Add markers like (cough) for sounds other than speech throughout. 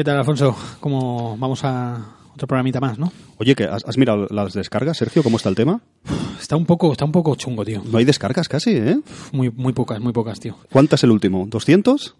¿Qué tal, Alfonso? ¿Cómo vamos a otro programita más, no? Oye, que has, has mirado las descargas, Sergio, ¿cómo está el tema? Está un poco, está un poco chungo, tío. No hay descargas casi, ¿eh? Muy, muy pocas, muy pocas, tío. ¿Cuántas el último? ¿200?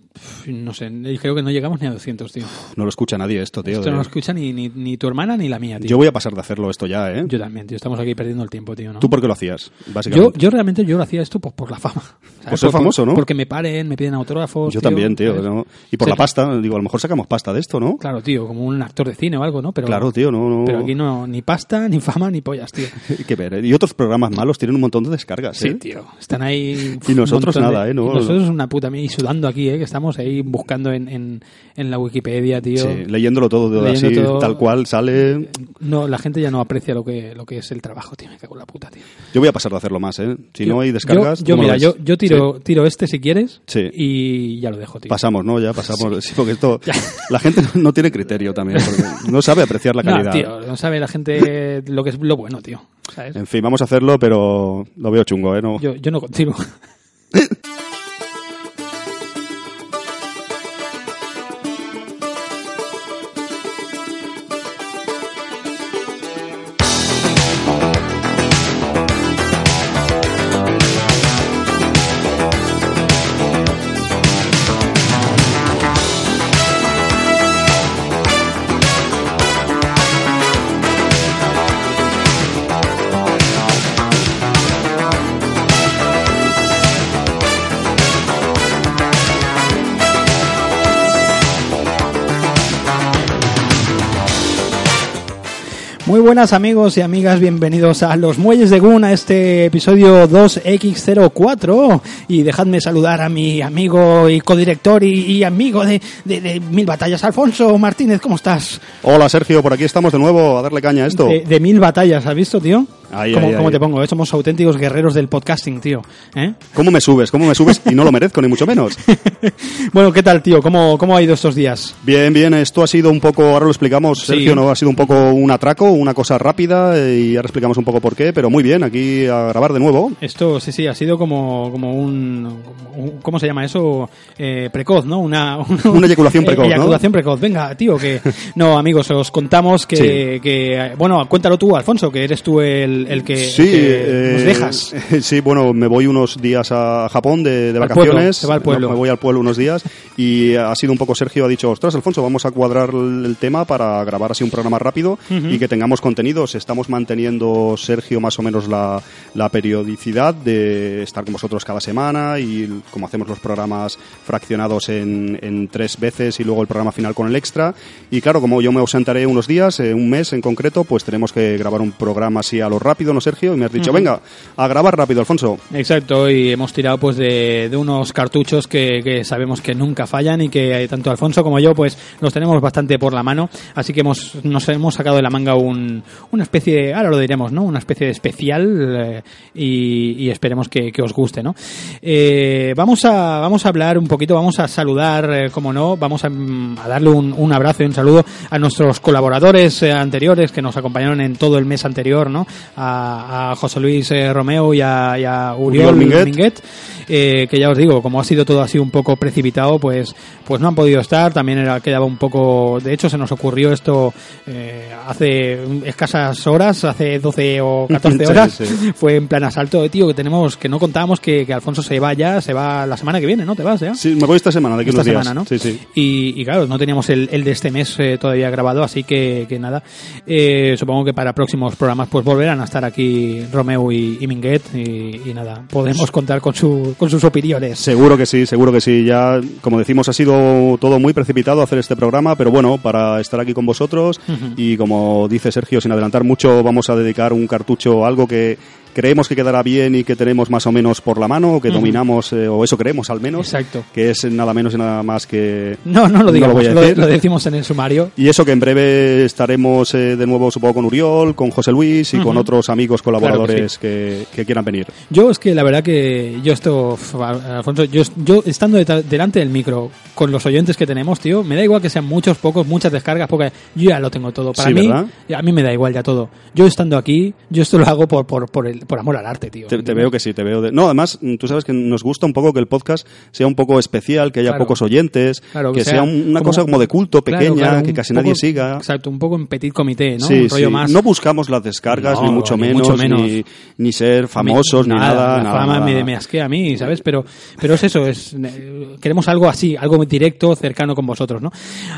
No sé, creo que no llegamos ni a 200, tío. No lo escucha nadie esto, tío. Esto no lo escucha ni, ni, ni tu hermana ni la mía, tío. Yo voy a pasar de hacerlo esto ya, ¿eh? Yo también, tío. Estamos aquí perdiendo el tiempo, tío, ¿no? ¿Tú por qué lo hacías? Yo, Básicamente. yo realmente yo lo hacía esto pues, por la fama. (laughs) ¿sabes? Por ser famoso, ¿no? Porque me paren, me piden autógrafos. Yo también, tío. Y por Sí. la pasta, digo, a lo mejor sacamos pasta de esto, ¿no? Claro, tío, como un actor de cine o algo, ¿no? Pero, Claro, tío, no, no. Pero aquí no, ni pasta, ni fama, ni pollas, tío. Hay que ver, ¿eh? Y otros programas malos tienen un montón de descargas, Sí, ¿eh? tío. Están ahí. Y nosotros de- nada, ¿eh? No- nosotros una puta mierda. Y sudando aquí, ¿eh? Que estamos ahí buscando en, en, en la Wikipedia, tío. Sí, leyéndolo todo de Leyendo así, todo. tal cual sale. No, la gente ya no aprecia lo que, lo que es el trabajo, tío. Me cago en la puta, tío. Yo voy a pasar de hacerlo más, ¿eh? Si no hay descargas. Yo, yo ¿cómo lo mira, yo, yo tiro, tiro este si quieres. Sí. Y ya lo dejo, tío. Pasamos, ¿no? Ya pasamos. Sí, porque esto. (laughs) La gente no tiene criterio también, porque no sabe apreciar la No, calidad. tío, no sabe la gente (laughs) lo que es lo bueno, tío. ¿Sabes? En fin, vamos a hacerlo, pero lo veo chungo, ¿eh? No. Yo, yo no continúo. (laughs) Muy buenas amigos y amigas, bienvenidos a Los Muelles de Gun, a este episodio 2X04 y dejadme saludar a mi amigo y codirector y, y amigo de, de- de Mil Batallas, Alfonso Martínez, ¿cómo estás? Hola, Sergio, por aquí estamos de nuevo a darle caña a esto. De, de Mil Batallas, ¿has visto, tío? Ahí, ¿Cómo, ahí, cómo ahí. te pongo? eh? Somos auténticos guerreros del podcasting, tío. ¿Eh? ¿Cómo me subes? ¿Cómo me subes? Y no lo merezco, ni mucho menos. (laughs) bueno, ¿qué tal, tío? ¿Cómo, ¿Cómo ha ido estos días? Bien, bien, esto ha sido un poco, ahora lo explicamos, Sí. Sergio, ¿no? Ha sido un poco un atraco, una cosa rápida, eh, y ahora explicamos un poco por qué, pero muy bien, aquí a grabar de nuevo. Esto, sí, sí, ha sido como, como un, un- ¿Cómo se llama eso? Eh, precoz, ¿no? Una, (laughs) Una eyaculación precoz, ¿no? Eyaculación precoz. Venga, tío, que... No, amigos, os contamos que... Sí. que bueno, cuéntalo tú, Alfonso, que eres tú el, el que, Sí, el que eh, nos dejas. (laughs) Sí, bueno, me voy unos días a Japón de, de vacaciones. pueblo, se va al pueblo. No, me voy al pueblo unos días y ha sido un poco Sergio ha dicho, ostras, Alfonso, vamos a cuadrar el tema para grabar así un programa rápido y que tengamos contenidos. Estamos manteniendo, Sergio, más o menos la, la periodicidad de estar con vosotros cada semana y como hacemos los programas fraccionados en, en tres veces y luego el programa final con el extra. Y claro, como yo me ausentaré unos días, eh, un mes en concreto, pues tenemos que grabar un programa así a lo rápido, ¿no, Sergio? Y me has dicho, venga, a grabar rápido, Alfonso. Exacto, y hemos tirado pues de, de unos cartuchos que, que sabemos que nunca fallan y que eh, tanto Alfonso como yo pues los tenemos bastante por la mano, así que hemos, nos hemos sacado de la manga un, una especie, de- ahora lo diremos, ¿no? Una especie de especial eh, y, y esperemos que, que os guste, ¿no? Eh, vamos, a, vamos a hablar un poquito, vamos a saludar, eh, como no, vamos a, mm, a darle un, un abrazo y un saludo a nuestros colaboradores anteriores que nos acompañaron en todo el mes anterior, ¿no? A, a José Luis eh, Romeo y a, y a Uriol, Uriol Minguet. Minguet, eh, que ya os digo, como ha sido todo así un poco precipitado, pues, pues no han podido estar. También era, quedaba un poco. De hecho, se nos ocurrió esto eh, hace escasas horas, hace 12 o (laughs) 14 Sí, horas. sí. Fue en plan asalto, tío, que tenemos, que no contábamos que, que Alfonso se va ya, se va la semana que viene, ¿no? ¿Te vas ya? Sí, me voy esta semana, de aquí esta unos días. semana, ¿no? Sí, sí. Y, y claro, no teníamos el, el de este mes eh, todavía grabado, así que, que nada. Eh, supongo que para próximos programas pues volverán a estar aquí Romeo y, y Minguet y, y nada, podemos contar con, su, con sus opiniones. Seguro que sí, seguro que sí. Ya, como decimos, ha sido todo muy precipitado hacer este programa, pero bueno, para estar aquí con vosotros y como dice Sergio, sin adelantar mucho, vamos a dedicar un cartucho a algo que creemos que quedará bien y que tenemos más o menos por la mano, o que dominamos, eh, o eso creemos al menos, Exacto. que es nada menos y nada más que... No, no lo digamos, a lo, decir. lo decimos en el sumario. Y eso que en breve estaremos eh, de nuevo, supongo, con Uriol, con José Luis y con otros amigos colaboradores que, que quieran venir. Yo es que la verdad que yo esto, Alfonso, yo, yo estando delante del micro con los oyentes que tenemos, tío, me da igual que sean muchos, pocos, muchas descargas, porque yo ya lo tengo todo. Para Sí, mí, ¿verdad? a mí me da igual ya todo. Yo estando aquí, yo esto lo hago por, por, por, el, por amor al arte, tío. Te, te veo que sí, te veo. De... No, además, mm, tú sabes que nos gusta un poco que el podcast sea un poco especial, que haya Claro. pocos oyentes, Claro, que, que sea, sea un- una como- cosa como de culto, pequeña, claro, que casi poco- nadie siga. Exacto, un poco en petit comité, ¿no? Sí, un rollo sí. más. No buscamos las descargas, No, ni mucho ni menos, mucho menos. Ni, ni ser famosos, ni nada. La nada, fama nada. Me, me asquea a mí, ¿sabes? Pero, pero es eso, es, eh, queremos algo así, algo directo, cercano con vosotros, ¿no?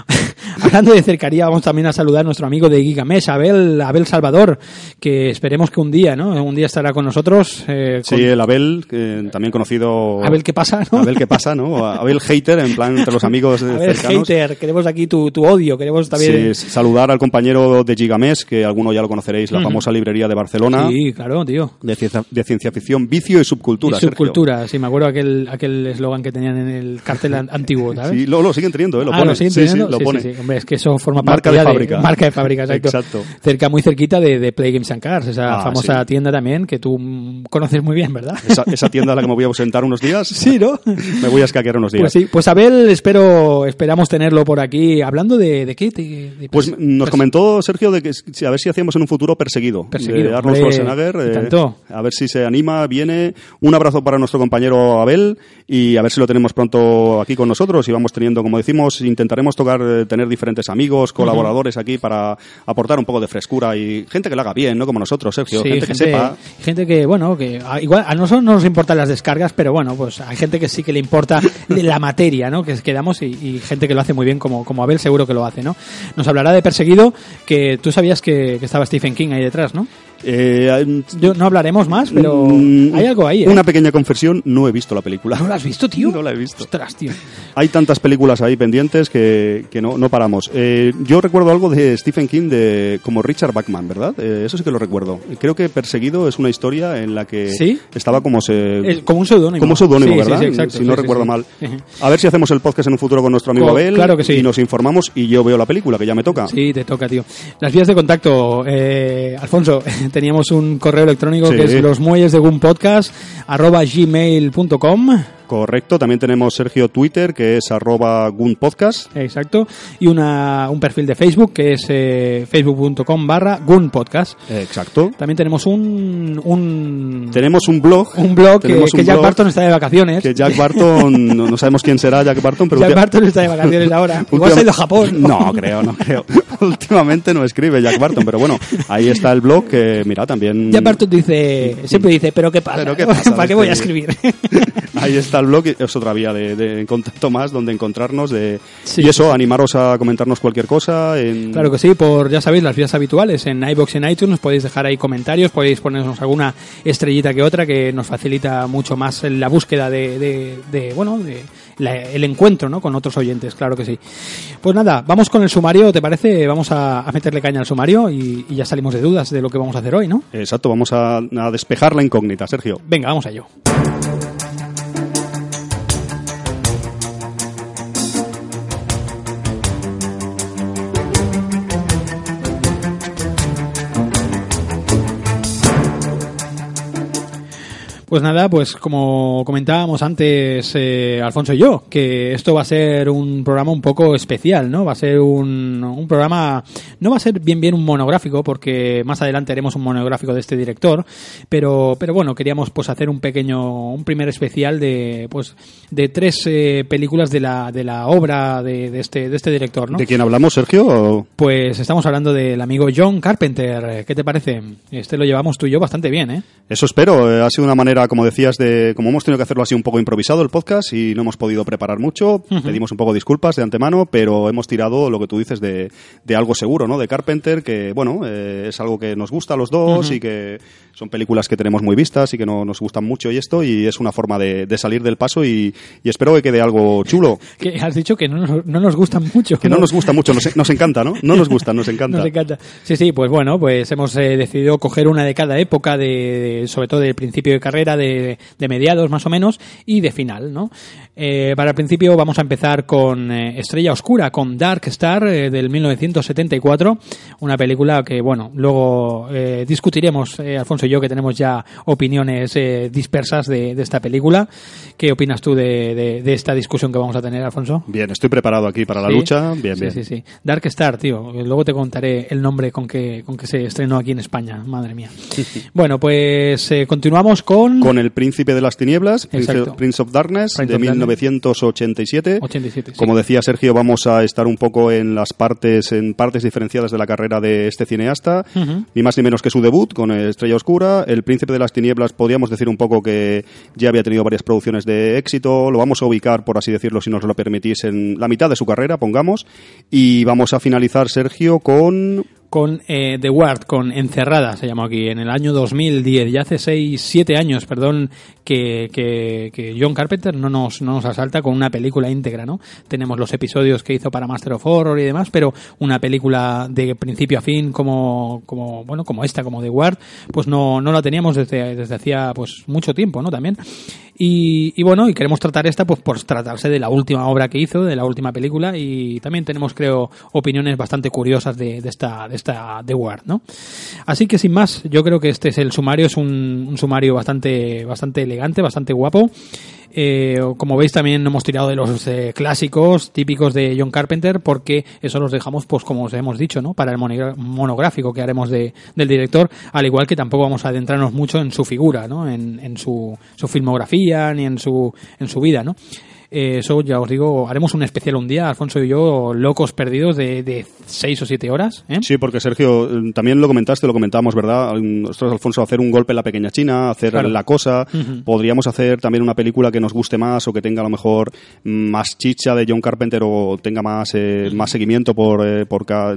(laughs) Hablando de cercanía, vamos también a saludar a nuestro amigo de Gigamesh, Abel, Abel Salvador, que esperemos que un día, ¿no? Un día estará con nosotros. eh, con- Sí, el Abel, que también conocido. Abel, ¿qué pasa, no? Abel, ¿qué pasa, no? (laughs) Abel hater, en plan, entre los amigos eh, A ver, cercanos. hater, queremos aquí tu, tu odio, queremos también... Sí, saludar al compañero de Gigamés, que alguno ya lo conoceréis, la Ujú. famosa librería de Barcelona. Sí, claro, tío. De ciencia, de ciencia ficción, vicio y subcultura. Y Sergio. subcultura, sí, me acuerdo aquel aquel eslogan que tenían en el cartel an- antiguo, ¿sabes? Sí, lo, lo siguen teniendo, ¿eh? Lo ah, pone. ¿lo siguen sí, teniendo? sí, lo Sí, pone. sí, sí. Hombre, es que eso forma Marca parte de fábrica. (laughs) marca de fábrica, exacto. Exacto. Cerca, muy cerquita de, de Play Games and Cars, esa Ah, famosa sí. tienda también que tú conoces muy bien, ¿verdad? Esa, esa tienda a la que me voy a ausentar unos días. (laughs) Sí, ¿no? Me voy a escaquear unos días. Pues sí, pues Abel, espero, esperamos tenerlo por aquí. Hablando de, de qué? De- de Pues nos comentó Sergio de que a ver si hacíamos en un futuro perseguido. Perseguido, De Arnold Schwarzenegger. eh, tanto. a ver si se anima, viene. Un abrazo para nuestro compañero Abel y a ver si lo tenemos pronto aquí con nosotros. Y vamos teniendo, como decimos, intentaremos tocar, eh, tener diferentes amigos, colaboradores aquí para aportar un poco de frescura y gente que lo haga bien, ¿no? Como nosotros, Sergio. Sí, gente, que sepa. Gente que, bueno, que a- igual a nosotros no nos importan las descargas, pero bueno, pues hay gente que sí que le importa de (laughs) la materia, ¿no? Que quedamos y, y gente que lo hace muy bien, como, como Abel seguro que lo hace, ¿no? Nos hablará de Perseguido, que tú sabías que, que estaba Stephen King ahí detrás, ¿no? Eh, Yo, no hablaremos más, pero mm, hay algo ahí, ¿eh? Una pequeña confesión, no he visto la película. ¿No lo has visto, tío? (laughs) No la he visto. Ostras, tío. Hay tantas películas ahí pendientes que, que no, no paramos. Eh, yo recuerdo algo de Stephen King de como Richard Bachman, ¿verdad? Eso sí que lo recuerdo. Creo que Perseguido es una historia en la que ¿Sí? estaba como se... Como un seudónimo. como seudónimo, Sí, ¿verdad? sí, exacto, si no recuerdo mal. (laughs) A ver si hacemos el podcast en un futuro con nuestro amigo Abel claro que sí. y nos informamos y yo veo la película, que ya me toca. Sí, te toca, tío. Las vías de contacto, eh, Alfonso, (laughs) teníamos un correo electrónico Sí. que es los muelles de un podcast arroba gmail.com. Correcto. También tenemos Sergio Twitter, que es arroba gunpodcast. Exacto. Y una, un perfil de Facebook que es eh, facebook.com barra gunpodcast. Exacto. También tenemos un, un, Tenemos un blog. un blog que, un que Jack blog Barton está de vacaciones. Que Jack Barton, no, no sabemos quién será Jack Barton, pero (laughs) Jack Barton está de vacaciones ahora. (laughs) Igual se ha ido a Japón. (laughs) No, creo, no creo. Últimamente no escribe Jack Barton, pero bueno, ahí está el blog que, mira, también... Jack Barton dice, siempre dice, pero qué pasa, ¿Pero qué pasa ¿para qué voy a este- escribir? Ahí está el blog, es otra vía de, de contacto más donde encontrarnos. De, Sí. y eso, animaros a comentarnos cualquier cosa. En, Claro que sí, por ya sabéis las vías habituales en iBox y en iTunes, podéis dejar ahí comentarios, podéis ponernos alguna estrellita que otra que nos facilita mucho más la búsqueda de, de- de, bueno, de la- el encuentro, ¿no? Con otros oyentes, claro que sí. Pues nada, vamos con el sumario, ¿te parece? Vamos a, a meterle caña al sumario y, y ya salimos de dudas de lo que vamos a hacer hoy, ¿no? Exacto, vamos a, a despejar la incógnita, Sergio. Venga, vamos a ello. Pues nada, pues como comentábamos antes eh, Alfonso y yo, que esto va a ser un programa un poco especial, ¿no? Va a ser un, un programa, no va a ser bien bien un monográfico, porque más adelante haremos un monográfico de este director, pero, pero bueno, queríamos pues hacer un pequeño, un primer especial de, pues, de tres eh, películas de la, de la obra de, de este, de este director, ¿no? ¿De quién hablamos, Sergio? Pues estamos hablando del amigo John Carpenter, ¿qué te parece? Este lo llevamos tú y yo bastante bien, ¿eh? Eso espero. Eh, Ha sido una manera, como decías, de como hemos tenido que hacerlo así un poco improvisado el podcast y no hemos podido preparar mucho. Pedimos un poco disculpas de antemano, pero hemos tirado lo que tú dices de, de algo seguro, ¿no? De Carpenter, que bueno, eh, es algo que nos gusta a los dos y que son películas que tenemos muy vistas y que no, nos gustan mucho y esto y es una forma de, de salir del paso y, y espero que quede algo chulo. (laughs) Que has dicho que no nos, no nos gustan mucho. Que no nos gusta mucho, nos, nos encanta, ¿no? No nos gusta, nos encanta. (laughs) Nos encanta. Sí, sí, pues bueno, pues hemos eh, decidido coger una de cada época, de, de- sobre todo del principio de carrera, de, de mediados más o menos, y de final, ¿no? Eh, para el principio vamos a empezar con eh, Estrella Oscura, con Dark Star eh, del 1974, una película que, bueno, luego eh, discutiremos, eh, Alfonso y yo, que tenemos ya opiniones eh, dispersas de, de esta película. ¿Qué opinas tú de, de- de esta discusión que vamos a tener, Alfonso? Bien, estoy preparado aquí para la Sí. lucha. Bien, sí, bien. Sí, sí, Dark Star, tío. Luego te contaré el nombre con que, con que se estrenó aquí en España. Madre mía. (laughs) bueno, pues continuamos con... Con El Príncipe de las Tinieblas, Prince, Exacto. Prince of Darkness, Prince de of Darkness. 1987. 87, sí. Como decía Sergio, vamos a estar un poco en las partes, en partes diferenciadas de la carrera de este cineasta, ni más ni menos que su debut con Estrella Oscura. El Príncipe de las Tinieblas, podríamos decir un poco que ya había tenido varias producciones de éxito. Lo vamos a ubicar, por así decirlo, si nos lo permitís, en la mitad de su carrera, pongamos. Y vamos a finalizar, Sergio, con con eh, The Ward, con Encerrada, se llamó aquí, en el año 2010, ya hace 6, 7 años, perdón, que, que, que John Carpenter no nos, no nos asalta con una película íntegra, ¿no? Tenemos los episodios que hizo para Master of Horror y demás, pero una película de principio a fin como, como bueno, como esta, como The Ward, pues no, no la teníamos desde, desde hacía pues mucho tiempo, ¿no? También. Y, y bueno, y queremos tratar esta pues por tratarse de la última obra que hizo, de la última película, y también tenemos, creo, opiniones bastante curiosas de, de esta, de esta The Ward, ¿no? Así que sin más, yo creo que este es el sumario, es un, un sumario bastante, bastante elegante, bastante guapo. Eh, como veis también hemos tirado de los eh, clásicos típicos de John Carpenter porque eso los dejamos pues como os hemos dicho no para el monográfico que haremos de, del director al igual que tampoco vamos a adentrarnos mucho en su figura no en, en su, su filmografía ni en su en su vida no Eh, eso ya os digo haremos un especial un día Alfonso y yo locos perdidos de, de seis o siete horas ¿eh? Sí, porque Sergio, eh, también lo comentaste, lo comentábamos, ¿verdad? Mm, Nosotros, Alfonso, hacer un golpe en la pequeña China, hacer Claro. la cosa. Podríamos hacer también una película que nos guste más o que tenga a lo mejor mm, más chicha de John Carpenter o tenga más, eh, más seguimiento por, eh, por, ca-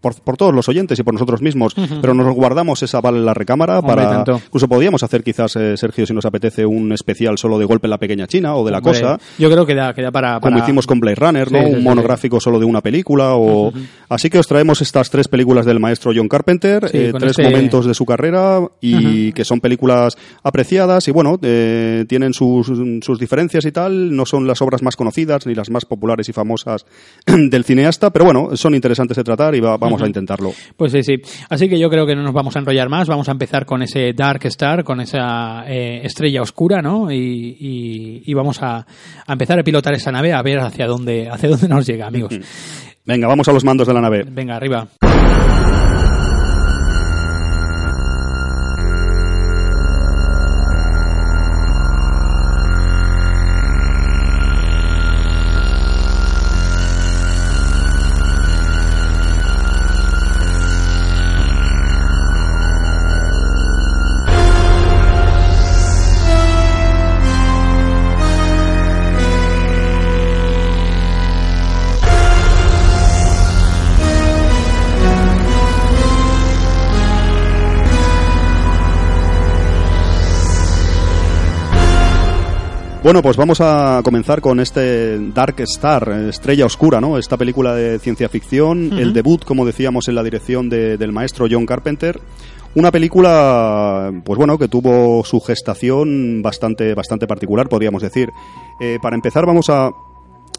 por, por todos los oyentes y por nosotros mismos. Pero nos guardamos esa bala en la recámara Hombre, para. tanto. Incluso podríamos hacer, quizás, eh, Sergio, si nos apetece, un especial solo de golpe en la pequeña China o de la Hombre, cosa yo creo que da, que da para, como para- hicimos con Blade Runner, ¿no? Sí, sí, un monográfico solo de una película. O... Así que os traemos estas tres películas del maestro John Carpenter, eh, tres este- momentos de su carrera y que son películas apreciadas y bueno, eh, tienen sus, sus diferencias y tal. No son las obras más conocidas ni las más populares y famosas (clears throat) del cineasta, pero bueno, son interesantes de tratar y va- vamos a intentarlo. Pues sí, sí. Así que yo creo que no nos vamos a enrollar más. Vamos a empezar con ese Dark Star, con esa eh, estrella oscura, ¿no? Y, y- y vamos a, a empezar a pilotar esa nave a ver hacia dónde, hacia dónde nos llega, amigos. Venga, vamos a los mandos de la nave. Venga, arriba. Bueno, pues vamos a comenzar con este Dark Star, eh, Estrella Oscura, ¿no? Esta película de ciencia ficción, el debut, como decíamos, en la dirección de- del maestro John Carpenter. Una película, pues bueno, que tuvo su gestación bastante, bastante particular, podríamos decir. Eh, para empezar, vamos a,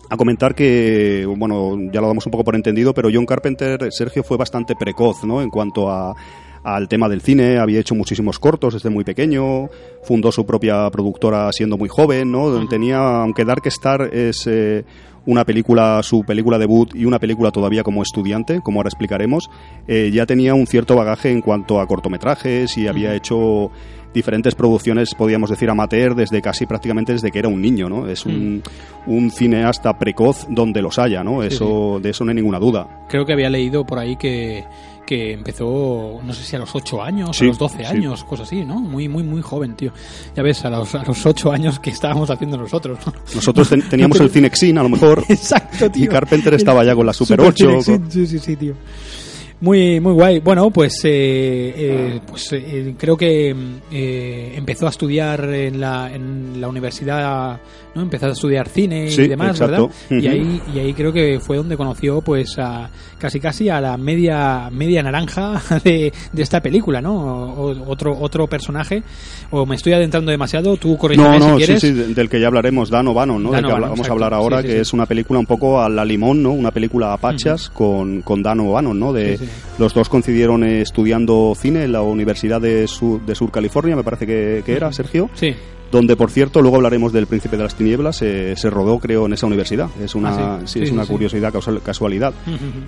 a comentar que, bueno, ya lo damos un poco por entendido, pero John Carpenter, Sergio, fue bastante precoz, ¿no? En cuanto a al tema del cine, había hecho muchísimos cortos desde muy pequeño, fundó su propia productora siendo muy joven, ¿no? Tenía, aunque Dark Star es eh, una película, su película debut y una película todavía como estudiante, como ahora explicaremos, eh, ya tenía un cierto bagaje en cuanto a cortometrajes y había hecho diferentes producciones, podríamos decir, amateur desde casi prácticamente desde que era un niño, ¿no? Es un, un cineasta precoz donde los haya, ¿no? Eso, de eso no hay ninguna duda. Creo que había leído por ahí que, que empezó, no sé si a los 8 años, Sí, a los 12 sí. años, cosas así, ¿no? Muy, muy, muy joven, tío. Ya ves, a los, a los 8 años que estábamos haciendo nosotros, ¿no? Nosotros ten- teníamos el Cinexin, a lo mejor, (laughs) Exacto, tío. y Carpenter estaba ya con la Super Super 8. Cinexin, Sí, sí, sí, tío. Muy, muy guay. Bueno, pues, eh, eh, pues eh, creo que eh, empezó a estudiar en la, en la universidad, ¿no? Empezó a estudiar cine Sí, y demás, exacto. ¿verdad? Y ahí, y ahí creo que fue donde conoció, pues, a, casi casi a la media, media naranja (laughs) de, de esta película, ¿no? O, otro, otro personaje. O me estoy adentrando demasiado, tú corrígeme No, no, si sí, quieres. sí, de- del que ya hablaremos, Dan O'Bannon, ¿no? Del que vamos a hablar ahora, Sí, sí, que sí. es una película un poco a la limón, ¿no? Una película a pachas con, con Dan O'Bannon, ¿no? De, Sí, sí. Los dos coincidieron estudiando cine en la Universidad de Sur, de Sur California, me parece que, que era, Sergio. Sí. donde por cierto luego hablaremos del Príncipe de las Tinieblas eh, se rodó creo en esa universidad. Es una Ah, sí. sí, Sí, es una curiosidad casualidad.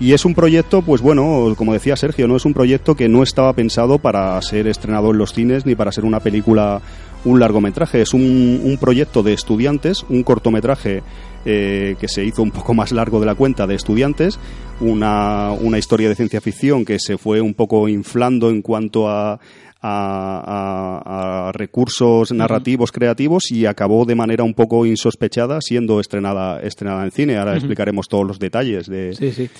Y es un proyecto pues bueno como decía Sergio no es un proyecto que no estaba pensado para ser estrenado en los cines ni para ser una película un largometraje. Es un, un proyecto de estudiantes un cortometraje eh, que se hizo un poco más largo de la cuenta de estudiantes una, una historia de ciencia ficción que se fue un poco inflando en cuanto a a, a- a recursos narrativos creativos y acabó de manera un poco insospechada siendo estrenada estrenada en cine. Ahora explicaremos todos los detalles de... Sí, sí.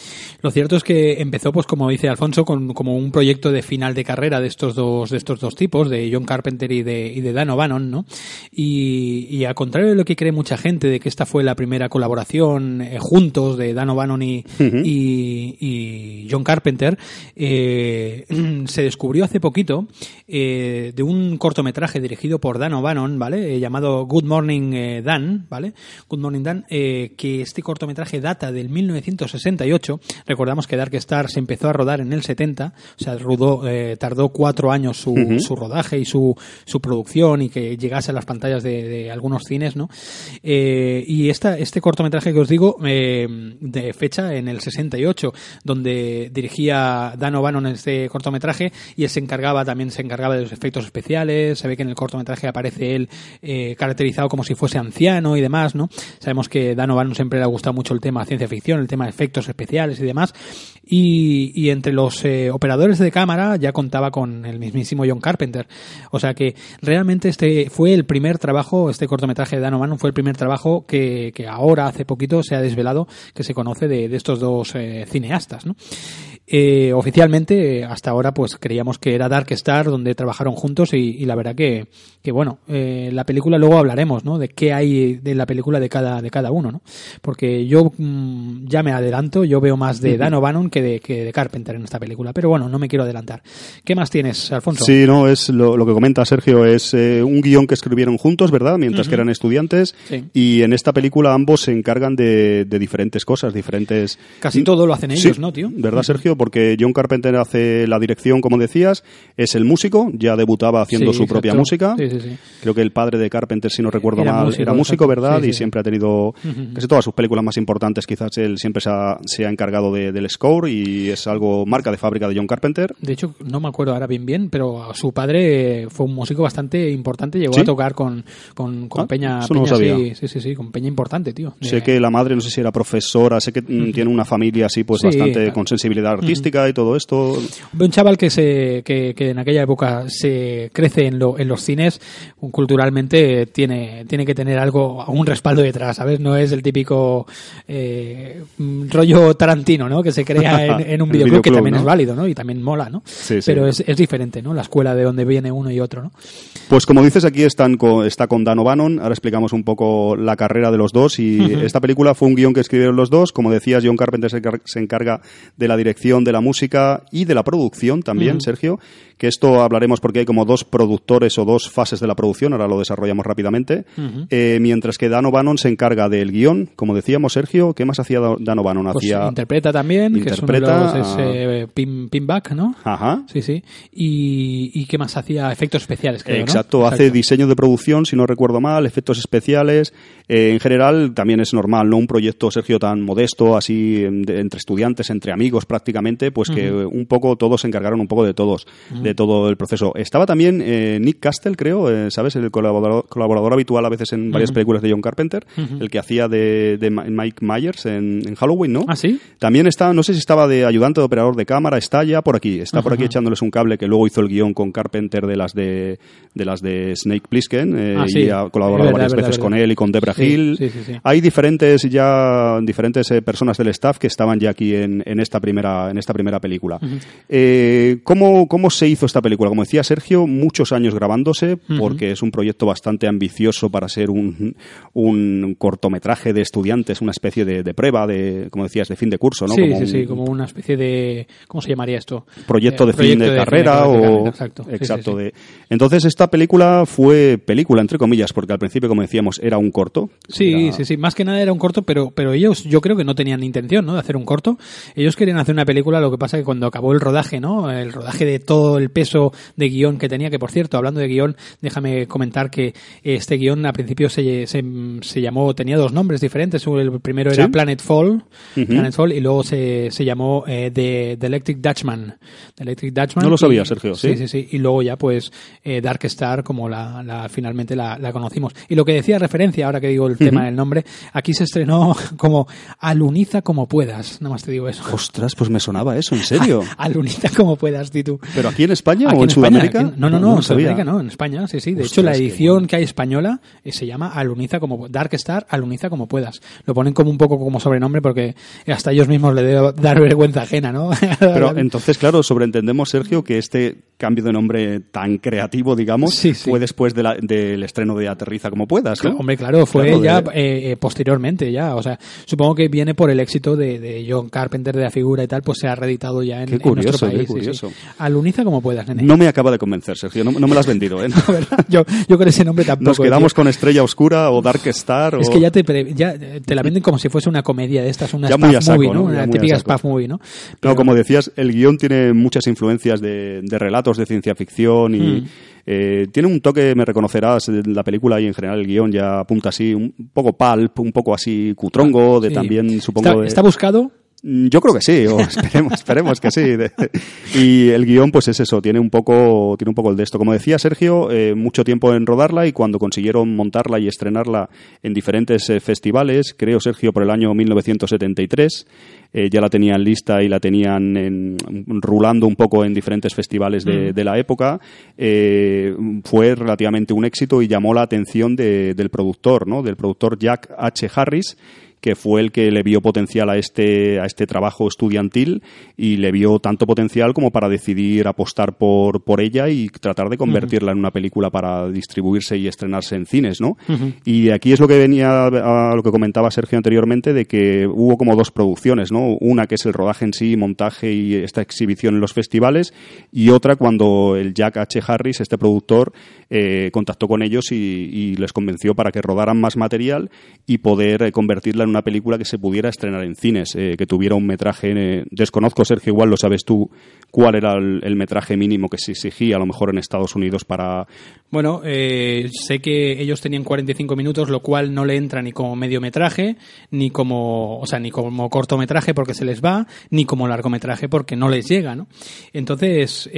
Lo cierto es que empezó, pues como dice Alfonso, con, como un proyecto de final de carrera de estos dos, de estos dos tipos, de John Carpenter y de, y de Dan O'Bannon, ¿no? Y, y a contrario de lo que cree mucha gente, de que esta fue la primera colaboración eh, juntos de Dan O'Bannon y, y, y John Carpenter, eh, (clears throat) se descubrió hace poquito eh, de un cortometraje dirigido por Dan O'Bannon, ¿vale? Eh, llamado Good Morning eh, Dan, ¿vale? Good Morning Dan, que este cortometraje data del 1968. Recordamos que Dark Star se empezó a rodar en el 70, o sea, rodó, tardó cuatro años su, su rodaje y su, su producción y que llegase a las pantallas de, de algunos cines, ¿no? Y esta, este cortometraje que os digo, de fecha en el 68, donde dirigía Dan O'Bannon este cortometraje y él se encargaba, también se encargaba de los efectos especiales, se ve que en el cortometraje aparece él eh, caracterizado como si fuese anciano y demás, ¿no? Sabemos que Dan O'Bannon siempre le ha gustado mucho el tema ciencia ficción, el tema de efectos especiales y demás, y, entre los eh, operadores de cámara ya contaba con el mismísimo John Carpenter, o sea que realmente este fue el primer trabajo, este cortometraje de Dan O'Bannon fue el primer trabajo que, ahora, hace poquito, se ha desvelado que se conoce de, de estos dos eh, cineastas, ¿no? Eh, oficialmente, hasta ahora, pues creíamos que era Dark Star, donde trabajaron juntos y, y la verdad que, que bueno, eh, la película luego hablaremos, ¿no? De qué hay de la película de cada, de cada uno, ¿no? Porque yo mm, ya me adelanto, yo veo más de Dan O'Bannon que de, que de Carpenter en esta película, pero bueno, no me quiero adelantar. ¿Qué más tienes, Alfonso? Sí, no, es lo, lo que comenta Sergio, es eh, un guion que escribieron juntos, ¿verdad? Mientras que eran estudiantes. Sí. Y en esta película ambos se encargan de, de diferentes cosas, diferentes... Casi todo lo hacen Sí, ellos, ¿no, tío? ¿Verdad, Sergio? Porque John Carpenter hace la dirección, como decías, es el músico, ya debutaba haciendo Sí, su propia música. Sí, sí, sí. Creo que el padre de Carpenter, si no recuerdo Era mal, músico, era músico. ¿verdad? Y siempre ha tenido, casi todas sus películas más importantes, quizás él siempre se ha, se ha encargado de- del score y es algo marca de fábrica de John Carpenter. De hecho, no me acuerdo ahora bien bien, pero su padre fue un músico bastante importante, llegó a tocar con, con, con Ah, Peña, no sí, sí, sí, con Peña importante, tío. Sé De- que la madre, no sé si era profesora, sé que mm, tiene una familia así, pues bastante con sensibilidad artística y todo esto. Un chaval que se que, que en aquella época se crece en, lo, en los cines, culturalmente tiene, tiene que tener algo, un respaldo detrás, ¿sabes? No es el típico eh, mm, rollo Tarantino, ¿no? Que se crea (laughs) en, en un videoclub, que también ¿no? es válido, ¿no? Y también mola, ¿no? Sí, sí. Pero es, es diferente, ¿no? La escuela de donde viene uno y otro, ¿no? Pues como dices, aquí están con, está con Dan O'Bannon. Ahora explicamos un poco la carrera de los dos. Y esta película fue un guion que escribieron los dos. Como decías, John Carpenter se, se encarga de la dirección, de la música y de la producción también, Sergio. Que esto hablaremos porque hay como dos productores o dos fases de la producción. Ahora lo desarrollamos rápidamente. Eh, mientras que Dan O'Bannon se encarga del guion. Como decíamos, Sergio, ¿qué más hacía Dan O'Bannon? Pues hacía... interpreta también, interpreta, que es, uno de los, es, eh, pin, pinback, ¿no? Ajá. Sí, sí. Y, y qué más hacía efectos especiales, creo, ¿no? Exacto, hace diseño de producción, si no recuerdo mal, efectos especiales. Eh, en general, también es normal, ¿no? Un proyecto, Sergio, tan modesto, así, entre estudiantes, entre amigos prácticamente, pues que un poco todos se encargaron un poco de todos, de todo el proceso. Estaba también eh, Nick Castle, creo, eh, ¿sabes? El colaborador, colaborador habitual a veces en varias películas de John Carpenter, el que hacía de, de Mike Myers en, en Halloween, ¿no? ¿Ah, sí? También está, no sé si estaba de ayudante de operador de cámara, está ya por aquí, está por aquí echándoles un cable que luego hizo el guion con Carpenter de las de, de las de Snake Plissken eh, Ah, sí. y ha colaborado verdad, varias verdad, veces verdad. con él y con Debra Sí, Hill. sí. Hay diferentes ya diferentes eh, personas del staff que estaban ya aquí en, en esta primera en esta primera película. Eh, ¿cómo, ¿Cómo se hizo esta película? Como decía Sergio, muchos años grabándose, porque es un proyecto bastante ambicioso para ser un, un cortometraje de estudiantes, una especie de, de, prueba, de, como decías, de fin de curso, ¿no? Sí, como sí, un, sí, como una especie de... ¿Cómo se llamaría esto? Proyecto de Eh, fin de, de carrera fin de o... Exacto. Exacto. sí, sí. De... Entonces, esta película fue película, entre comillas, porque al principio, como decíamos, era un corto. Sí, Era- sí, sí. Más que nada era un corto, pero, pero ellos yo creo que no tenían intención, ¿no? De hacer un corto. Ellos querían hacer una película, lo que pasa que cuando acabó el rodaje, ¿no? El rodaje de todo el peso de guion que tenía, que por cierto, hablando de guion, déjame comentar que este guion a principio se, se, se llamó, tenía dos nombres diferentes. El primero era ¿Sí? Planet Fall. Planet Fall, y luego se, se llamó eh, The, The Electric Dutchman. The Electric Dutchman. No lo sabía, y- Sergio, Sí, ¿sí? sí, sí. Y luego ya, pues, eh, Dark Star, como la, la- finalmente la, la conocimos. Y lo que decía referencia, ahora que digo el tema del nombre, aquí se estrenó (laughs) como Aluniza como puedas. Nada más te digo eso. Ostras, pues me sonaba eso, ¿en serio? (laughs) Aluniza como puedas, tú. ¿Pero aquí en España Aquí o en, España, Sudamérica? aquí- no, no, no, en. Sudamérica no, en España, sí, sí. De Ostras, hecho, la edición que hay española eh, se llama Aluniza como Dark Star, Aluniza como puedas. Lo ponen como un poco como sobrenombre porque hasta ellos mismos le debe dar vergüenza ajena, ¿no? (laughs) Pero entonces, claro, sobreentendemos, Sergio, que este cambio de nombre tan creativo, digamos, Sí, sí. fue después de la- del estreno de Aterriza como puedas, ¿no? Claro, hombre, claro, fue Claro, ya eh, eh, posteriormente, ya. O sea, supongo que viene por el éxito de, de John Carpenter de la figura y tal, pues se ha reeditado ya en, Qué en curioso, nuestro qué país. sí, curioso. sí. Aluniza como puedas, nene. No me acaba de convencer, Sergio, no, no me lo has vendido, ¿eh? (laughs) yo, yo con ese nombre tampoco. Nos quedamos tío. con Estrella Oscura o Dark Star o... Es que ya te, ya te la venden como si fuese una comedia de estas, una Ya spoof muy a saco, movie, ¿no? ¿no? Ya Una típica spoof movie, ¿no? No, Pero- como decías, el guion tiene muchas influencias de, de relatos de ciencia ficción y Mm. eh, tiene un toque, me reconocerás, de la película y en general el guion ya apunta así, un poco pulp, un poco así cutrongo, de Sí. también supongo ¿Está, de... está buscado? Mm, Yo creo que sí, o (laughs) esperemos, esperemos que sí. Y el guion, pues es eso, tiene un poco, tiene un poco el de esto. Como decía Sergio, eh, mucho tiempo en rodarla y cuando consiguieron montarla y estrenarla en diferentes eh, festivales, creo Sergio por el año 1973, eh, ya la tenían lista y la tenían en- rulando un poco en diferentes festivales de, de la época, eh, fue relativamente un éxito y llamó la atención de- del productor, ¿no? Del productor Jack H. Harris, que fue el que le vio potencial a este, a este trabajo estudiantil y le vio tanto potencial como para decidir apostar por, por ella y tratar de convertirla en una película para distribuirse y estrenarse en cines, ¿no? Y aquí es lo que venía a lo que comentaba Sergio anteriormente de que hubo como dos producciones, ¿no? Una que es el rodaje en sí, montaje y esta exhibición en los festivales y otra cuando el Jack H. Harris, este productor, eh, contactó con ellos y, y les convenció para que rodaran más material y poder eh, convertirla en una película que se pudiera estrenar en cines, eh, que tuviera un metraje. eh, desconozco, Sergio, igual lo sabes tú, cuál era el, metraje mínimo que se exigía a lo mejor en Estados Unidos para. Bueno, eh, sé que ellos tenían 45 minutos, lo cual no le entra ni como mediometraje, ni como, o sea, ni como cortometraje porque se les va, ni como largometraje porque no les llega, ¿no? Entonces,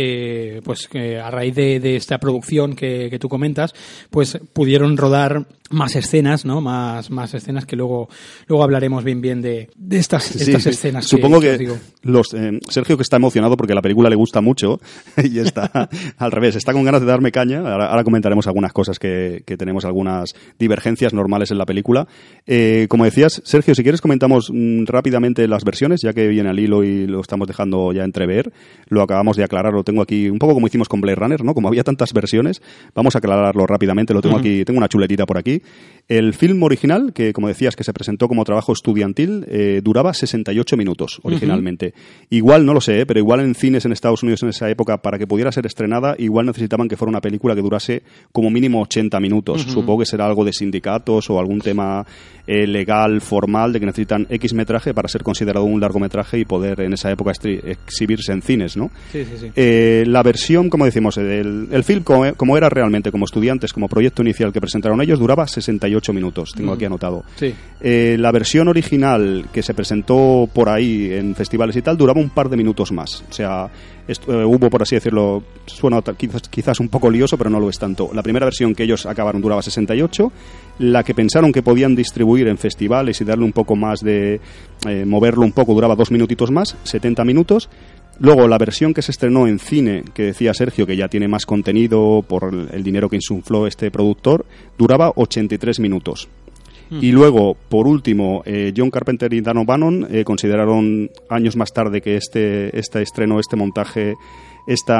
pues a raíz de, de esta producción que, que tú comentas, pues pudieron rodar más escenas, ¿no? Más, más escenas que luego, luego hablaremos bien bien de, de estas, Sí, estas sí. escenas. Supongo que, os digo. los eh, Sergio que está emocionado porque la película le gusta mucho (laughs) y está (laughs) al revés, está con ganas de darme caña. Ahora, ahora comentaremos algunas cosas que, que tenemos algunas divergencias normales en la película. Eh, como decías, Sergio, si quieres comentamos mm, rápidamente las versiones, ya que viene al hilo y lo estamos dejando ya entrever. Lo acabamos de aclarar, lo tengo aquí un poco como hicimos con Blade Runner, ¿no? Como había tantas versiones, vamos a aclararlo rápidamente. Lo tengo aquí, tengo una chuletita por aquí. El film original, que como decías que se presentó como trabajo estudiantil, eh, duraba 68 minutos originalmente. Igual, no lo sé, ¿eh? pero igual en cines en Estados Unidos en esa época, para que pudiera ser estrenada, igual necesitaban que fuera una película que durase como mínimo 80 minutos. Supongo que será algo de sindicatos o algún tema eh, legal, formal, de que necesitan X metraje para ser considerado un largometraje y poder en esa época exhibirse en cines, ¿no? Sí, sí, sí. Eh, la versión, como decimos, el, el film como, como era realmente, como estudiantes, como proyecto inicial que presentaron ellos, duraba 68 minutos, tengo aquí anotado. Sí. Eh, la versión original que se presentó por ahí en festivales y tal duraba un par de minutos más. O sea, esto, eh, hubo, por así decirlo, suena quizás, quizás un poco lioso, pero no lo es tanto. La primera versión que ellos acabaron duraba 68, la que pensaron que podían distribuir en festivales y darle un poco más de... eh, moverlo un poco, duraba dos minutitos más, 70 minutos. Luego, la versión que se estrenó en cine, que decía Sergio que ya tiene más contenido por el dinero que insufló este productor, duraba 83 minutos. Y luego, por último, eh, John Carpenter y Dan O'Bannon eh, consideraron años más tarde que este, este estreno, este montaje este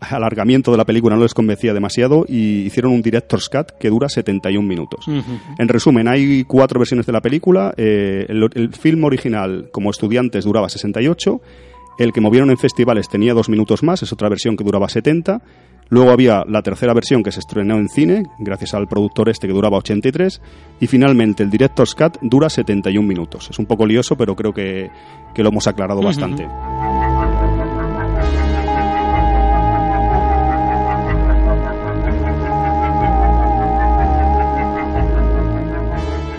alargamiento de la película no les convencía demasiado y hicieron un director's cut que dura 71 minutos. En resumen, hay cuatro versiones de la película. El, el, film original, como estudiantes, duraba 68. El que movieron en festivales tenía dos minutos más, es otra versión que duraba 70. Luego había la tercera versión que se estrenó en cine, gracias al productor este que duraba 83. Y finalmente el Director's Cut dura 71 minutos. Es un poco lioso, pero creo que, que lo hemos aclarado bastante.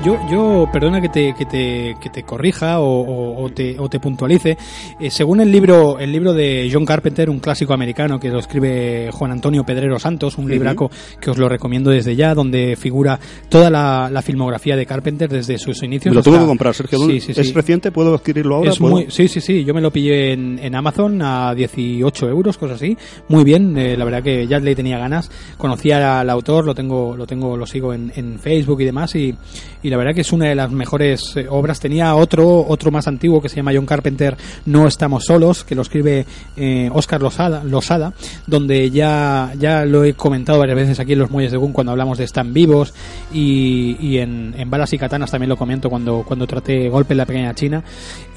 Yo, yo perdona que te, que te, que te corrija o, o, te, o te puntualice. Eh, según el libro, el libro de John Carpenter, un clásico americano que lo escribe Juan Antonio Pedrero Santos, un libraco que os lo recomiendo desde ya, donde figura toda la, la filmografía de Carpenter desde sus inicios. Lo tuve que comprar, Sergio. Sí, sí, ¿Es reciente? ¿Puedo adquirirlo ahora? Muy, sí, sí, sí. Yo me lo pillé en, en Amazon a 18 euros, cosas así. Muy bien. Eh, la verdad que ya le tenía ganas. Conocía al autor, lo tengo, lo tengo, lo sigo en, en Facebook y demás y, y la verdad que es una de las mejores eh, obras. Tenía otro, otro más antiguo que se llama John Carpenter, No estamos solos, que lo escribe eh, Oscar Losada, Losada, donde ya, ya lo he comentado varias veces aquí en los Muelles de Gun cuando hablamos de Están Vivos y, y en, Balas y Katanas también lo comento cuando, cuando traté Golpe en la Pequeña China.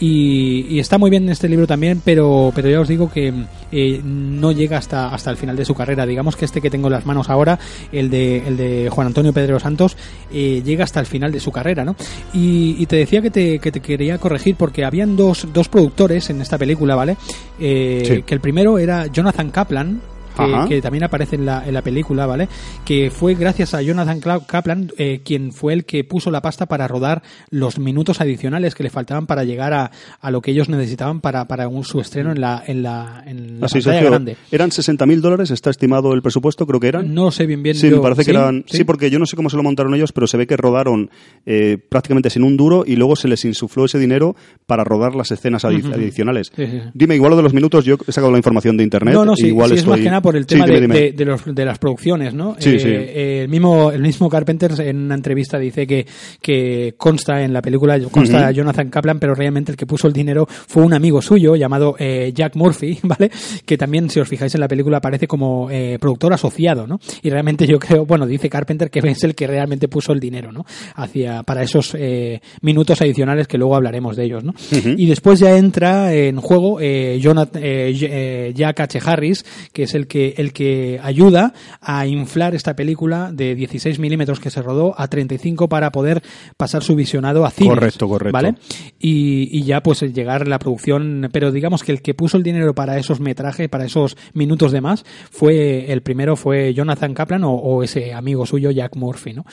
Y, está muy bien en este libro también, pero, pero ya os digo que eh, no llega hasta, hasta el final de su carrera. Digamos que este que tengo en las manos ahora, el de, el de Juan Antonio Pedro Santos, eh, llega hasta el final de su carrera, ¿no? Y, y te decía que te, que te, quería corregir porque habían dos, dos productores en esta película, ¿vale? Eh, sí. Que el primero era Jonathan Kaplan, que, que, también aparece en la, en la película, ¿vale? Que fue gracias a Jonathan Kaplan eh, quien fue el que puso la pasta para rodar los minutos adicionales que le faltaban para llegar a, a lo que ellos necesitaban para, para un, su estreno en la, en la, en la Así pantalla Sergio, grande. Eran 60 mil dólares, está estimado el presupuesto, creo que eran. No sé bien bien. Sí, yo, me parece que eran. ¿Sí? ¿Sí? porque yo no sé cómo se lo montaron ellos, pero se ve que rodaron eh, prácticamente sin un duro y luego se les insufló ese dinero para rodar las escenas uh -huh. adicionales. Dime, igual lo de los minutos, yo he sacado la información de internet. No, no, sí, igual sí, estoy... es más que nada por el tema sí, de, de, de, los, de, las producciones, ¿no? Sí, eh, sí. Eh, el, mismo, el mismo Carpenter en una entrevista dice que, que consta en la película, consta uh -huh. Jonathan Kaplan, pero realmente el que puso el dinero fue un amigo suyo llamado eh, Jack Murphy, (laughs) ¿vale? Que también, si os fijáis en la película, aparece como eh, productor asociado, ¿no? Y realmente yo (laughs) creo, bueno, dice Carpenter que es el que realmente puso el dinero, ¿no? Hacia, para esos minutos adicionales que luego hablaremos de ellos, ¿no? Uh -huh. Y después ya entra en juego Jonathan, Jack H. Harris, que es el que, el que ayuda a inflar esta película de 16 milímetros que se rodó a 35 para poder pasar su visionado a cine. Correcto, correcto. ¿Vale? Y, y, ya pues llegar la producción, pero digamos que el que puso el dinero para esos metrajes, para esos minutos de más, fue el primero fue Jonathan Kaplan o, o ese amigo suyo Jack Murphy, ¿no?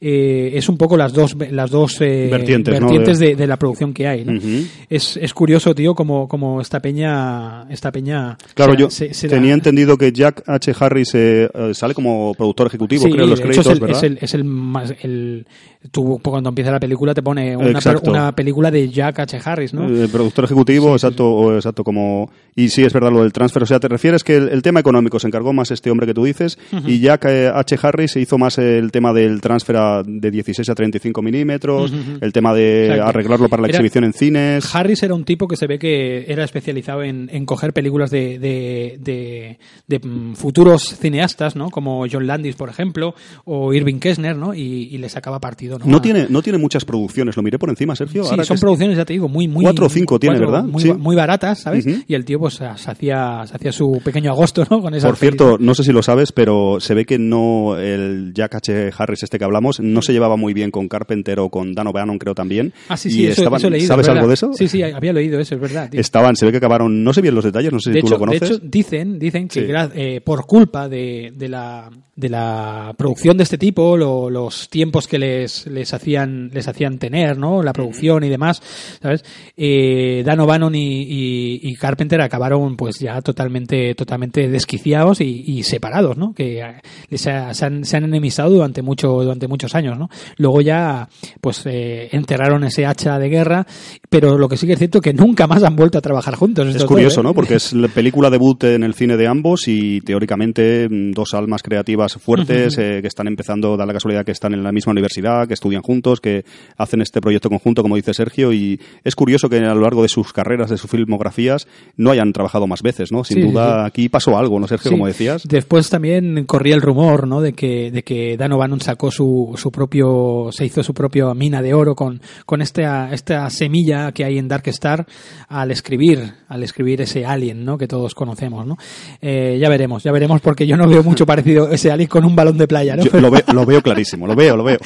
Eh, es un poco las dos las dos eh, vertientes, vertientes ¿no? de, de, la producción que hay, ¿no? Uh -huh. es, es curioso, tío, como, como esta peña esta peña Claro, yo se, se tenía da... entendido que Jack H. Harris eh, sale como productor ejecutivo, sí, creo, en los créditos, es el, ¿verdad? Es el, es el, más, el, tú cuando empieza la película te pone una, una película de Jack H. Harris, ¿no? El productor ejecutivo, sí, exacto. O, exacto, como... Y sí, es verdad lo del transfer. O sea, te refieres que el, el tema económico se encargó más este hombre que tú dices uh -huh. y Jack eh, H. Harris se hizo más el tema del transfer a, de 16 a 35 milímetros, uh -huh. el tema de exacto. arreglarlo para la era, exhibición en cines. Harris era un tipo que se ve que era especializado en, en coger películas de, de, de, de, mm, futuros cineastas, ¿no? Como John Landis, por ejemplo, o Irving Kessner, ¿no? Y, y le sacaba partido, ¿no? No, a... tiene, no tiene muchas producciones, lo miré por encima, Sergio. Sí, Ahora son producciones, ya te digo, muy, muy... Cuatro o cinco tiene, cuatro, ¿verdad? Muy, sí. muy baratas, ¿sabes? Uh -huh. Y el tío, pues, se hacía, se hacía su pequeño agosto, ¿no? Con esa Por cierto, no sé si lo sabes, pero se ve que no, el Jack H. Harris este que hablamos, no se llevaba muy bien con Carpenter o con Dan O'Bannon, creo también. Ah, sí, sí, eso, estaban, eso he leído, ¿Sabes algo de eso? Sí, sí, había leído eso, es verdad. Tío. Estaban, se ve que acabaron, no sé bien los detalles, no sé si de tú hecho, lo conoces. De hecho, dicen, dicen que sí. Eh, por culpa de, de la de la producción de este tipo, lo, los tiempos que les, les hacían les hacían tener, ¿no? La producción y demás, ¿sabes? Eh, Dan O'Bannon y, y, y, Carpenter acabaron pues ya totalmente totalmente desquiciados y, y separados, ¿no? Que se, se, han, se han enemistado durante mucho durante muchos años, ¿no? Luego ya pues eh, enterraron ese hacha de guerra, pero lo que sí que es cierto es que nunca más han vuelto a trabajar juntos. Es curioso, ¿no? Porque es la película debut en el cine de ambos y teóricamente dos almas creativas fuertes eh, que están empezando, da la casualidad que están en la misma universidad, que estudian juntos, que hacen este proyecto conjunto, como dice Sergio, y es curioso que a lo largo de sus carreras, de sus filmografías, no hayan trabajado más veces, ¿no? Sin duda aquí pasó algo, ¿no, Sergio? Como decías. Después también corría el rumor, ¿no? De que, de que Dan O'Bannon sacó su, su propio, se hizo su propia mina de oro con, con esta, esta semilla que hay en Dark Star al escribir, al escribir ese alien, ¿no? Que todos conocemos, ¿no? Eh, ya veremos, ya veremos porque yo no veo mucho parecido ese alien con un balón de playa, ¿no? lo, (laughs) veo, lo, veo, clarísimo, lo veo, lo veo.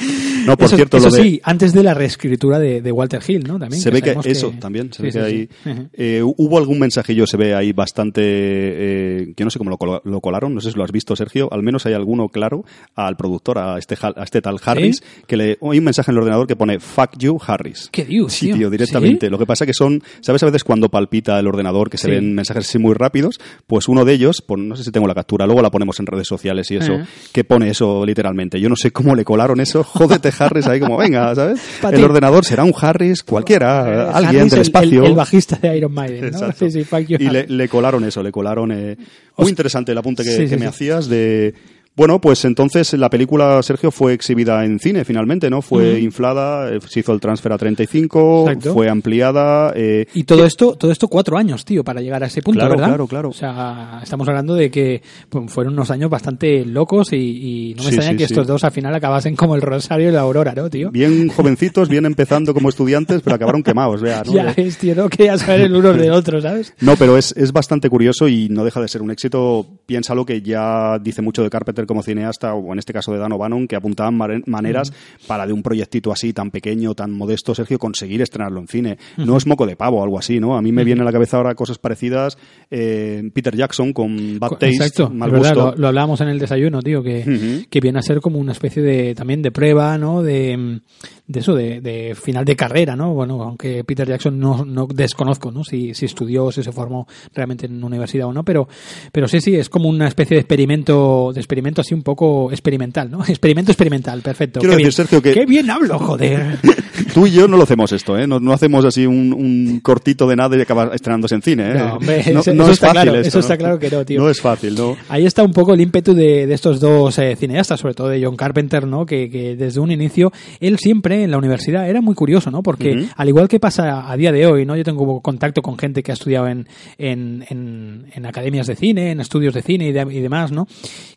No, por cierto, eso sí, antes de la reescritura de, de, Walter Hill, ¿no? También. Se ve que, eso, también, se ve que ahí, eh, hubo algún mensajillo, se ve ahí bastante, eh, yo no sé cómo lo, lo, colaron, no sé si lo has visto, Sergio, al menos hay alguno claro al productor, a este, a este tal Harris, que le, hay un mensaje en el ordenador que pone, fuck you, Harris. ¿Qué dios, Sí, tío, directamente. Lo que pasa que son, ¿sabes a veces cuando palpita el ordenador que se ven mensajes así muy rápidos? Pues uno de ellos, pues no sé si tengo la captura, luego la ponemos en redes sociales y eso, que pone eso literalmente. Yo no sé cómo le colaron eso, (laughs) jódete Harris ahí como, venga, ¿sabes? el ordenador será un Harris cualquiera, eh, alguien del espacio. El, bajista de Iron Maiden, ¿no? Sí, y le, colaron eso, le colaron... Eh, muy interesante el apunte que, me hacías de bueno, pues entonces la película, Sergio, fue exhibida en cine finalmente, ¿no? Fue inflada, eh, se hizo el transfer a 35, fue ampliada. Eh, y todo esto, todo esto cuatro años, tío, para llegar a ese punto, claro, ¿verdad? Claro, claro. O sea, estamos hablando de que pues, fueron unos años bastante locos y, no me extraña que estos dos al final acabasen como el Rosario y la Aurora, ¿no, tío? Bien jovencitos, bien empezando como estudiantes, pero acabaron quemados, vea, ¿no? (laughs) Ya es, tío, no quería saber el uno del otro, ¿sabes? No, pero es, es bastante curioso y no deja de ser un éxito. Piénsalo que ya dice mucho de Carpenter como cineasta o en este caso de Dan O'Bannon, que apuntaban maneras para de un proyectito así tan pequeño, tan modesto, Sergio, conseguir estrenarlo en cine. No es moco de pavo o algo así, ¿no? A mí me viene a la cabeza ahora cosas parecidas. Eh, Peter Jackson con Bad Taste, Exacto, mal Lo, lo, hablábamos en el desayuno, tío, que, que viene a ser como una especie de también de prueba, ¿no? De, de eso, de, de, final de carrera, ¿no? Bueno, aunque Peter Jackson no, no desconozco, ¿no? Si, si estudió, si se formó realmente en una universidad o no, pero, pero sí, sí, es como una especie de experimento, de experimento así un poco experimental, ¿no? (laughs) Experimento experimental, perfecto. Quiero decir, Sergio, que... ¡Qué bien hablo, joder! (laughs) Tú y yo no lo hacemos esto, ¿eh? No, no hacemos así un, un, cortito de nada y acaba estrenándose en cine, ¿eh? No, hombre, no, eso, es está fácil claro, esto, Eso está claro que no, tío. No es fácil, ¿no? Ahí está un poco el ímpetu de, de estos dos eh, cineastas, sobre todo de John Carpenter, ¿no? Que, que, desde un inicio, él siempre en la universidad era muy curioso, ¿no? Porque uh -huh. al igual que pasa a día de hoy, ¿no? Yo tengo contacto con gente que ha estudiado en, en, en, en academias de cine, en estudios de cine y, de, y demás, ¿no?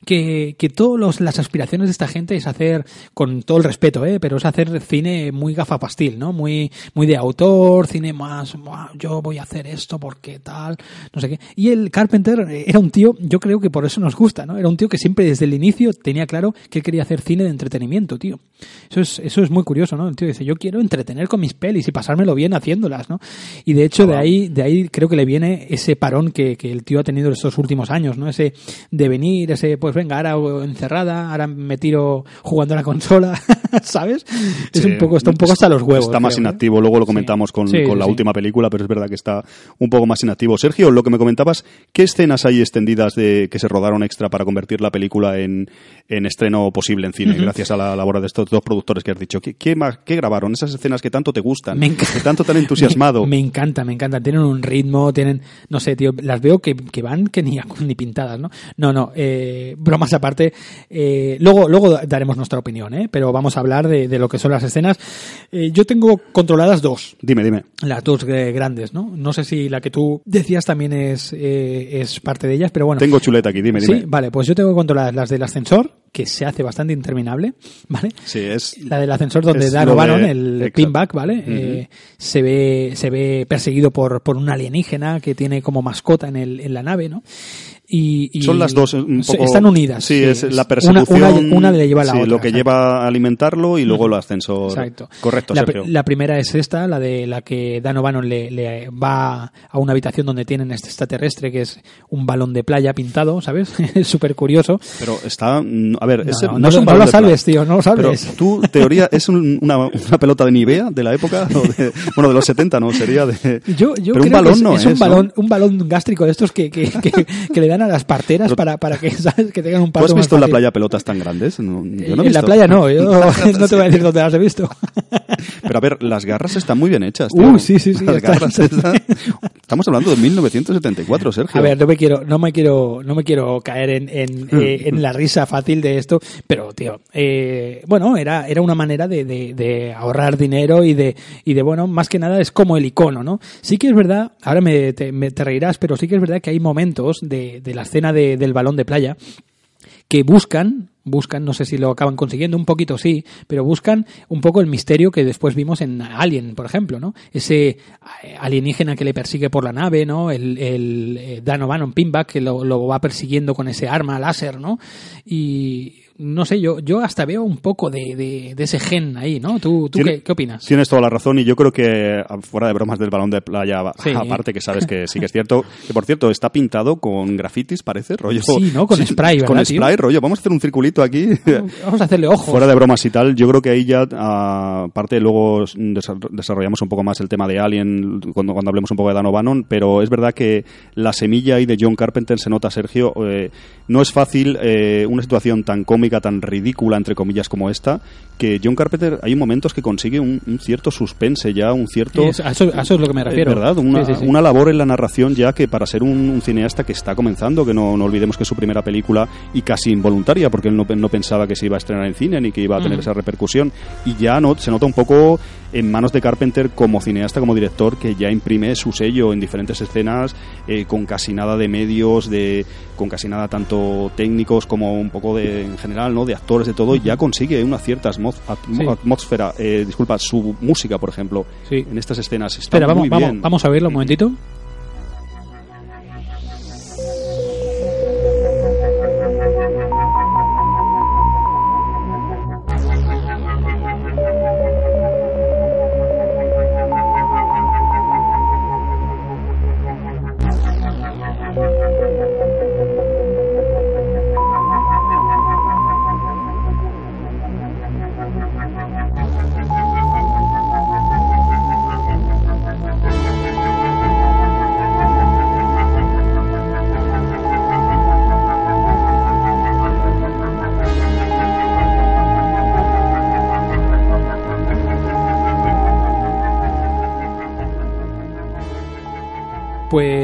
Que, que todas las aspiraciones de esta gente es hacer, con todo el respeto, ¿eh? Pero es hacer cine muy gafapastil, ¿no? Muy, muy de autor, cine más, yo voy a hacer esto porque tal, no sé qué. Y el Carpenter era un tío, yo creo que por eso nos gusta, ¿no? Era un tío que siempre desde el inicio tenía claro que él quería hacer cine de entretenimiento, tío. Eso es, eso es muy curioso, ¿no? El tío dice, yo quiero entretener con mis pelis y pasármelo bien haciéndolas, ¿no? Y de hecho, de ahí, de ahí creo que le viene ese parón que, que el tío ha tenido estos últimos años, ¿no? Ese de venir, ese, pues venga, ahora encerrada, ahora me tiro jugando a la consola, (laughs) ¿sabes? Es un poco, está un poco hasta los huevos. Está más creo, inactivo, ¿eh? luego lo comentamos con, Sí, con la última película, pero es verdad que está un poco más inactivo. Sergio, lo que me comentabas, ¿qué escenas hay extendidas de que se rodaron extra para convertir la película en, en estreno posible en cine, gracias a la labor de estos dos productores que has dicho? ¿Qué, qué, más- qué grabaron? Esas escenas que tanto te gustan, Me que tanto te han entusiasmado. (laughs) Me, me encanta, me encanta. Tienen un ritmo, tienen, no sé, tío, las veo que, que van que ni, (laughs) ni pintadas, ¿no? No, no, eh, bromas aparte. Eh, luego, luego daremos nuestra opinión, ¿eh? Pero vamos a hablar de, de lo que son las escenas. Eh, yo tengo controladas dos. Dime, dime. Las dos eh, grandes, ¿no? No sé si la que tú decías también es, eh, es parte de ellas, pero bueno. Tengo chuleta aquí, dime, dime. Sí, vale, pues yo tengo controladas las del ascensor, que se hace bastante interminable, (laughs) ¿vale? Sí, es La del ascensor donde Es Dan lo de- O'Bannon, el exacto. pinback, ¿vale? Eh, se ve se ve perseguido por, por un alienígena que tiene como mascota en, el, en la nave, ¿no? Y, y- Son las dos un se- poco... Están unidas. Sí, es la Una, persecución... una, una le lleva a la sí, otra. lo que exacto. lleva a alimentarlo y luego el ascensor. Exacto. Correcto, la, Sergio. la primera es esta, la de la que Dan O'Bannon le, le va a una habitación donde tienen este extraterrestre que es un balón de playa pintado, ¿sabes? (laughs) Es súper curioso. Pero está, mm, a ver, ese no, no, no es lo- un no balón lo de salves, pla- tío, no lo Pero salves. tu teoría (laughs) es un- una, una pelota de Nivea de la época, o de- bueno, de los 70, ¿no? Sería de... Yo, yo pero un creo balón que es, no es es, un ¿no? balón, un balón gástrico de estos que, que, que, que le dan a las parteras Pero- para, para que, (laughs) ¿sabes? que tengan un ¿Tú parto has visto en la playa pelotas tan grandes? No, yo no he en la visto. playa no, yo (laughs) (laughs) no te voy a decir dónde las he visto. Pero a ver, las garras están muy bien hechas. Uh, tío. sí, sí, sí, Las están- garras están- Estamos hablando de 1974, Sergio. A ver, no me quiero, no me quiero, no me quiero caer en, en, eh, en la risa fácil de esto, pero tío, eh, bueno, era, era una manera de, de, de ahorrar dinero y de, y de bueno, más que nada es como el icono, ¿no? Sí que es verdad, ahora me te, me- te reirás, pero sí que es verdad que hay momentos de, de la escena de- del balón de playa que buscan, buscan, no sé si lo acaban consiguiendo, un poquito sí, pero buscan un poco el misterio que después vimos en Alien, por ejemplo, ¿no? Ese eh, alienígena que le persigue por la nave, ¿no? El, el eh, Dan O'Bannon Pinback que lo, lo va persiguiendo con ese arma láser, ¿no? Y no sé, yo, yo hasta veo un poco de, de, de ese gen ahí, ¿no? ¿Tú, tú qué, qué opinas? Tienes toda la razón y yo creo que, a- fuera de bromas del balón de playa, Sí. aparte que sabes que sí que es (laughs) cierto, que por cierto está pintado con grafitis, parece, rollo. Sí, ¿no? Con (laughs) spray, ¿verdad, Con tío? spray, rollo. Vamos a hacer un circulito aquí. Vamos a hacerle ojo. Fuera de bromas y tal, yo creo que ahí ya, ah, aparte, luego desa- desarrollamos un poco más el tema de Alien cuando, cuando hablemos un poco de Dan O'Bannon, pero es verdad que la semilla ahí de John Carpenter se nota, Sergio. eh, no es fácil eh, una situación tan cómica, tan ridícula, entre comillas, como esta, que John Carpenter hay momentos que consigue un, un cierto suspense ya, un cierto. Eso- a, eso, a eso es lo que me refiero. Es verdad, una, Sí, sí, sí. una labor en la narración ya que para ser un, un cineasta que está comenzando, que no, no olvidemos que es su primera película y casi involuntaria, porque él no, no pensaba que se iba a estrenar en cine ni que iba a tener Ujú. esa repercusión, y ya no, se nota un poco en manos de Carpenter como cineasta, como director, que ya imprime su sello en diferentes escenas, eh, con casi nada de medios, de con casi nada tanto técnicos como un poco de, en general, ¿no? de actores, de todo, y ya consigue una cierta atmos- atmo- Sí. atmósfera, eh, disculpa, su música, por ejemplo, Sí. en estas escenas está Espera, vamos, muy vamos, bien. vamos a verlo un momentito.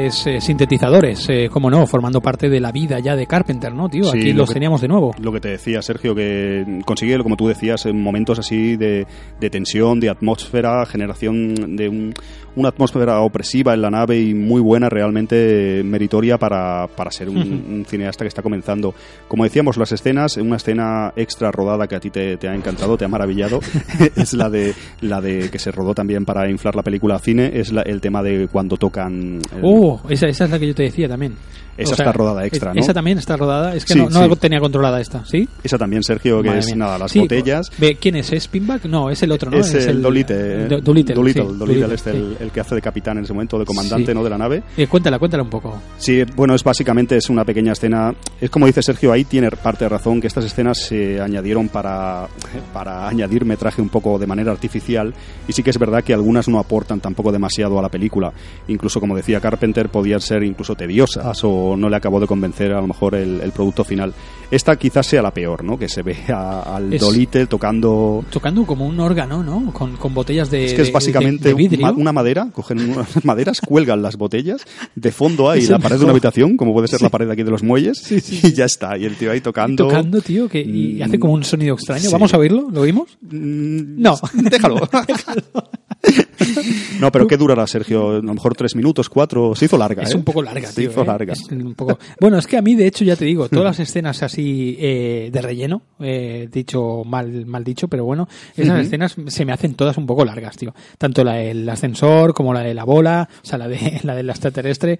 Pues eh, sintetizadores, eh, como no, formando parte de la vida ya de Carpenter, ¿no, tío? Sí, Aquí lo los que- teníamos de nuevo. Lo que te decía, Sergio, que consigue, como tú decías, en momentos así de, de tensión, de atmósfera, generación de un- una atmósfera opresiva en la nave y muy buena, realmente meritoria para, para ser un, Ujú. un cineasta que está comenzando. Como decíamos, las escenas, una escena extra rodada que a ti te, te ha encantado, te ha maravillado, (laughs) es la de, la de que se rodó también para inflar la película a cine, es la- el tema de cuando tocan... el- Oh, esa, esa es la que yo te decía también. Esa está rodada extra, ¿no? Esa también está rodada. Es que Sí, no, no sí. tenía controlada esta, ¿sí? Esa también, Sergio, que Madre es mía. nada, las Sí, botellas. ve, ¿Quién es? ¿Es Pinback? No, es el otro, ¿no? Es, el Dolittle, Do- Doolittle, Doolittle, sí, Doolittle, Doolittle, este, sí. el, el que hace de capitán en ese momento, de comandante. ¿no? de la nave. Eh, cuéntala, cuéntala un poco. Sí, bueno, es básicamente es una pequeña escena. Es como dice Sergio, ahí tiene parte de razón que estas escenas se añadieron para, para añadir metraje un poco de manera artificial. Y sí que es verdad que algunas no aportan tampoco demasiado a la película. Incluso, como decía Carpenter, podían ser incluso tediosas o no le acabó de convencer a lo mejor el, el producto final. Esta quizás sea la peor, ¿no? Que se ve a- al Es- Dolittle tocando Tocando como un órgano, ¿no? Con, con botellas de es que es básicamente de- de vidrio. un- ma- una madera, cogen unas (laughs) maderas, cuelgan las botellas, de fondo hay la pared de una habitación, como puede ser Sí. la pared aquí de los muelles, Sí, sí, y ya está. Y el tío ahí tocando. tocando, tío, que y Mm, hace como un sonido extraño. ¿Vamos a oírlo? ¿Lo oímos? Mm, No. (laughs) Déjalo. (laughs) (laughs) no, pero ¿qué durará, Sergio? A lo mejor tres minutos, cuatro. Se hizo larga, Es ¿eh? un poco larga, Se tío. hizo ¿eh? larga. Es un poco... Bueno, es que a mí, de hecho, ya te digo, (laughs) todas las escenas así eh, de relleno, eh, dicho mal, mal dicho, pero bueno, esas escenas se me hacen todas un poco largas, tío. Tanto la del ascensor como la de la bola, o sea, la de (laughs) la del extraterrestre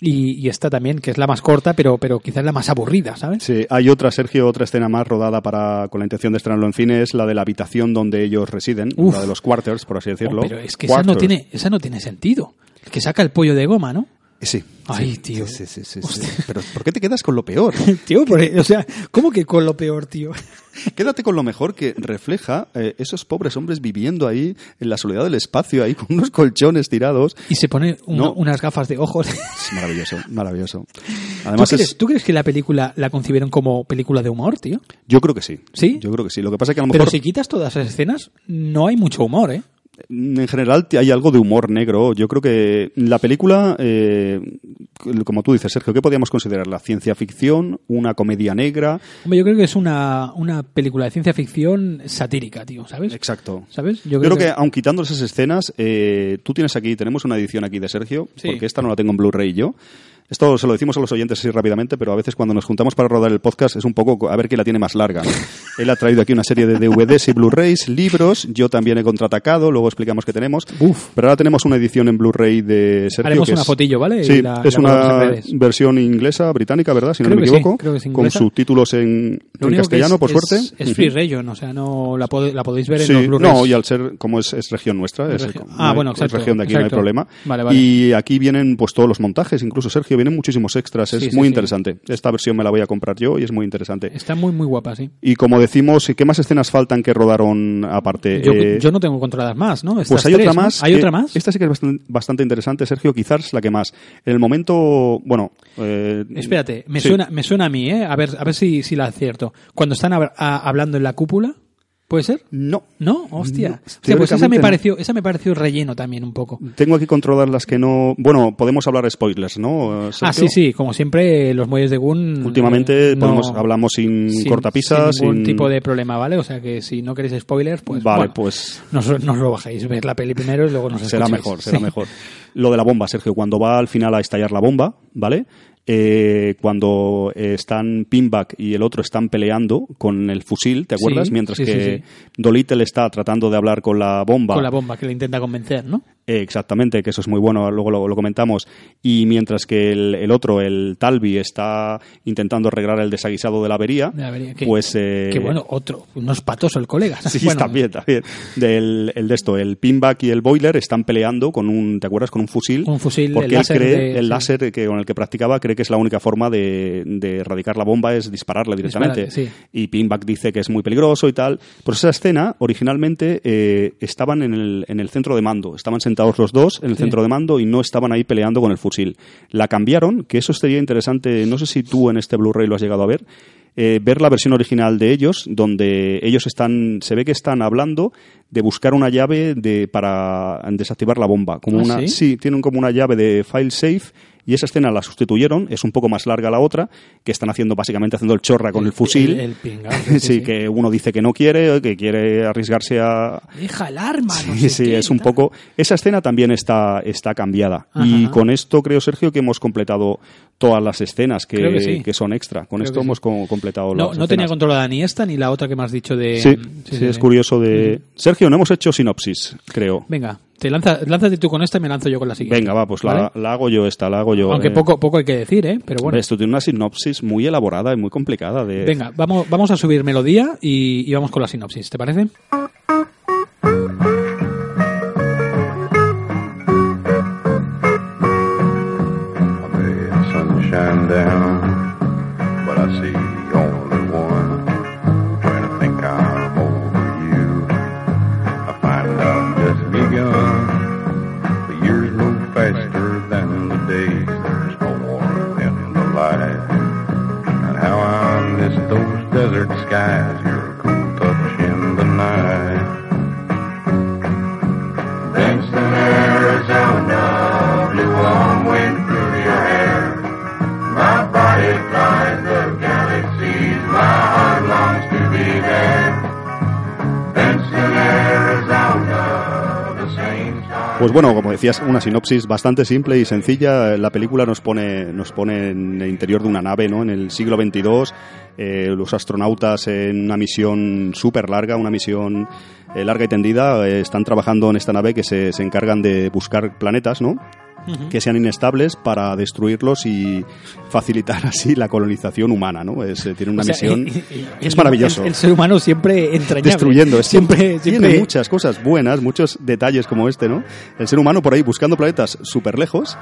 y, y esta también, que es la más corta, pero, pero quizás la más aburrida, ¿sabes? Sí, hay otra, Sergio, otra escena más rodada para con la intención de estrenarlo en cine, es la de la habitación donde ellos residen, Uf. la de los quarters, por así Oh, decirlo. pero es que esa no tiene, esa no tiene sentido. El que saca el pollo de goma, ¿no? Sí. Ay, sí, tío. Sí, sí, sí, sí. Pero ¿por qué te quedas con lo peor? (laughs) tío, o sea, ¿cómo que con lo peor, tío? (laughs) Quédate con lo mejor que refleja eh, esos pobres hombres viviendo ahí en la soledad del espacio, ahí con unos colchones tirados. Y se pone una- No. unas gafas de ojos. (laughs) Es maravilloso, maravilloso. ¿Tú Además, crees, es, tú crees que la película la concibieron como película de humor, tío? yo creo que sí. ¿Sí? Yo creo que sí. Lo que pasa es que a lo Pero si quitas todas esas escenas, no hay mucho humor, ¿eh? En general hay algo de humor negro. Yo creo que la película, eh, como tú dices, Sergio, ¿qué podríamos considerarla? ¿Ciencia ficción? ¿Una comedia negra? Hombre, yo creo que es una, una película de ciencia ficción satírica, tío, ¿sabes? Exacto. ¿Sabes? Yo creo que, aun quitando esas escenas, eh, tú tienes aquí, tenemos una edición aquí de Sergio, Sí. porque esta no la tengo en Blu-ray yo. Esto se lo decimos a los oyentes así rápidamente, pero a veces cuando nos juntamos para rodar el podcast es un poco a ver quién la tiene más larga. ¿no? (laughs) Él ha traído aquí una serie de DVDs y Blu-rays, libros, yo también he contraatacado, luego explicamos qué tenemos. Uf. Pero ahora tenemos una edición en Blu-ray de Sergio. Haremos que una es- fotillo, ¿vale? Sí, la- es la en una versión inglesa, británica, ¿verdad? Si no Creo me que sí, equivoco. es con subtítulos en, en castellano, es- por suerte. Es free region, o sea, no la, pod- la podéis ver en Sí, los Blu-rays. no, y al ser, como es, región nuestra, es, Región. no Ah, bueno, es exacto, región de aquí, no hay exacto. problema. Vale, vale. Y aquí vienen pues todos los montajes, incluso Sergio, vienen muchísimos extras, es Sí, sí, muy interesante. Esta versión me la voy a comprar yo y es muy interesante. Está muy, muy guapa, sí. Y como decimos, ¿qué más escenas faltan que rodaron aparte? Yo, Eh, yo no tengo controladas más, ¿no? pues hay tres, otra ¿no? más. ¿Hay que- otra más? Esta sí que es bastante, bastante interesante, Sergio, quizás la que más. En el momento, bueno... eh, Espérate, me, suena, me suena a mí, ¿eh? A ver, a ver si, si la acierto. Cuando están a- hablando en la cúpula, ¿puede ser? No. ¿No? Hostia. No, Hostia, pues esa me, no. pareció, esa me pareció relleno también un poco. Tengo aquí controladas las que no... Bueno, podemos hablar spoilers, ¿no? Ah, sí, sí, como siempre, los muelles de Gun. Últimamente eh, no- podemos, hablamos sin, sin- cortapisas, Sin ningún sin- tipo de problema, ¿vale? O sea que si no queréis spoilers, pues. vale, bueno, pues No, os- lo bajéis, ver la peli primero y luego nos será escucháis. mejor, será Sí. mejor. Lo de la bomba, Sergio, cuando va al final a estallar la bomba, ¿vale? Eh, cuando eh, están Pinback y el otro están peleando con el fusil, ¿te acuerdas? Sí, Mientras sí, que sí. Dolittle está tratando de hablar con la bomba. Con la bomba que le intenta convencer, ¿no? Exactamente, que eso es muy bueno, luego lo, lo comentamos. Y mientras que el, el otro, el Talvi, está intentando arreglar el desaguisado de la avería, De la avería, que- pues... eh, Que bueno, otro, no es patoso el colega. (laughs) Sí, Bueno, también, también. Del, el de esto, el pinback y el boiler están peleando con un, ¿te acuerdas? Con un fusil. Un fusil, Porque el él láser cree, de- el sí. láser que, con el que practicaba, cree que es la única forma de, de erradicar la bomba es dispararla directamente. Dispararle, sí. Y pinback dice que es muy peligroso y tal. Pues esa escena, originalmente, eh, estaban en el, en el centro de mando. Estaban sentados los dos en el Sí. centro de mando y no estaban ahí peleando con el fusil. La cambiaron, que eso sería interesante. No sé si tú en este Blu-ray lo has llegado a ver eh, ver la versión original de ellos, donde ellos están, se ve que están hablando de buscar una llave de, para desactivar la bomba. Como ¿Ah, una, sí? tienen como una llave de file safe y esa escena la sustituyeron, es un poco más larga la otra, que están haciendo básicamente haciendo el chorra con el, fusil. El, el pingao, (laughs) sí, que uno dice que no quiere, que quiere arriesgarse a, Deja el arma. no Sí, sé sí, qué, es un tal. poco. Esa escena también está, está cambiada. Ajá. Y con esto creo, Sergio, que hemos completado todas las escenas que, que sí. que son extra. Con Creo esto sí. hemos co- completado No, las no tenía controlada ni esta ni la otra que me has dicho de. Sí, sí, es curioso de. Sergio, no hemos hecho sinopsis, creo. Venga, te lanza, lánzate tú con esta y me lanzo yo con la siguiente. Venga, va, pues la, ¿Vale? la hago yo esta, la hago yo. Aunque eh. poco, poco hay que decir, ¿eh? Pero bueno. Esto tiene una sinopsis muy elaborada y muy complicada. De... Venga, vamos, vamos a subir melodía y, y vamos con la sinopsis, ¿te parece? Pues bueno, como decías, una sinopsis bastante simple y sencilla. La película nos pone, nos pone en el interior de una nave, ¿no? En el siglo XXII, eh, los astronautas en una misión súper larga, una misión eh, larga y tendida, eh, están trabajando en esta nave que se, se encargan de buscar planetas, ¿no? Que sean inestables para destruirlos y facilitar (laughs) así la colonización humana, ¿no? Es, eh, tiene una O sea, misión... es maravilloso. El, el ser humano siempre entrañable. destruyendo. Es siempre, tiene siempre. muchas cosas buenas, muchos detalles como este, ¿no? El ser humano por ahí buscando planetas súper lejos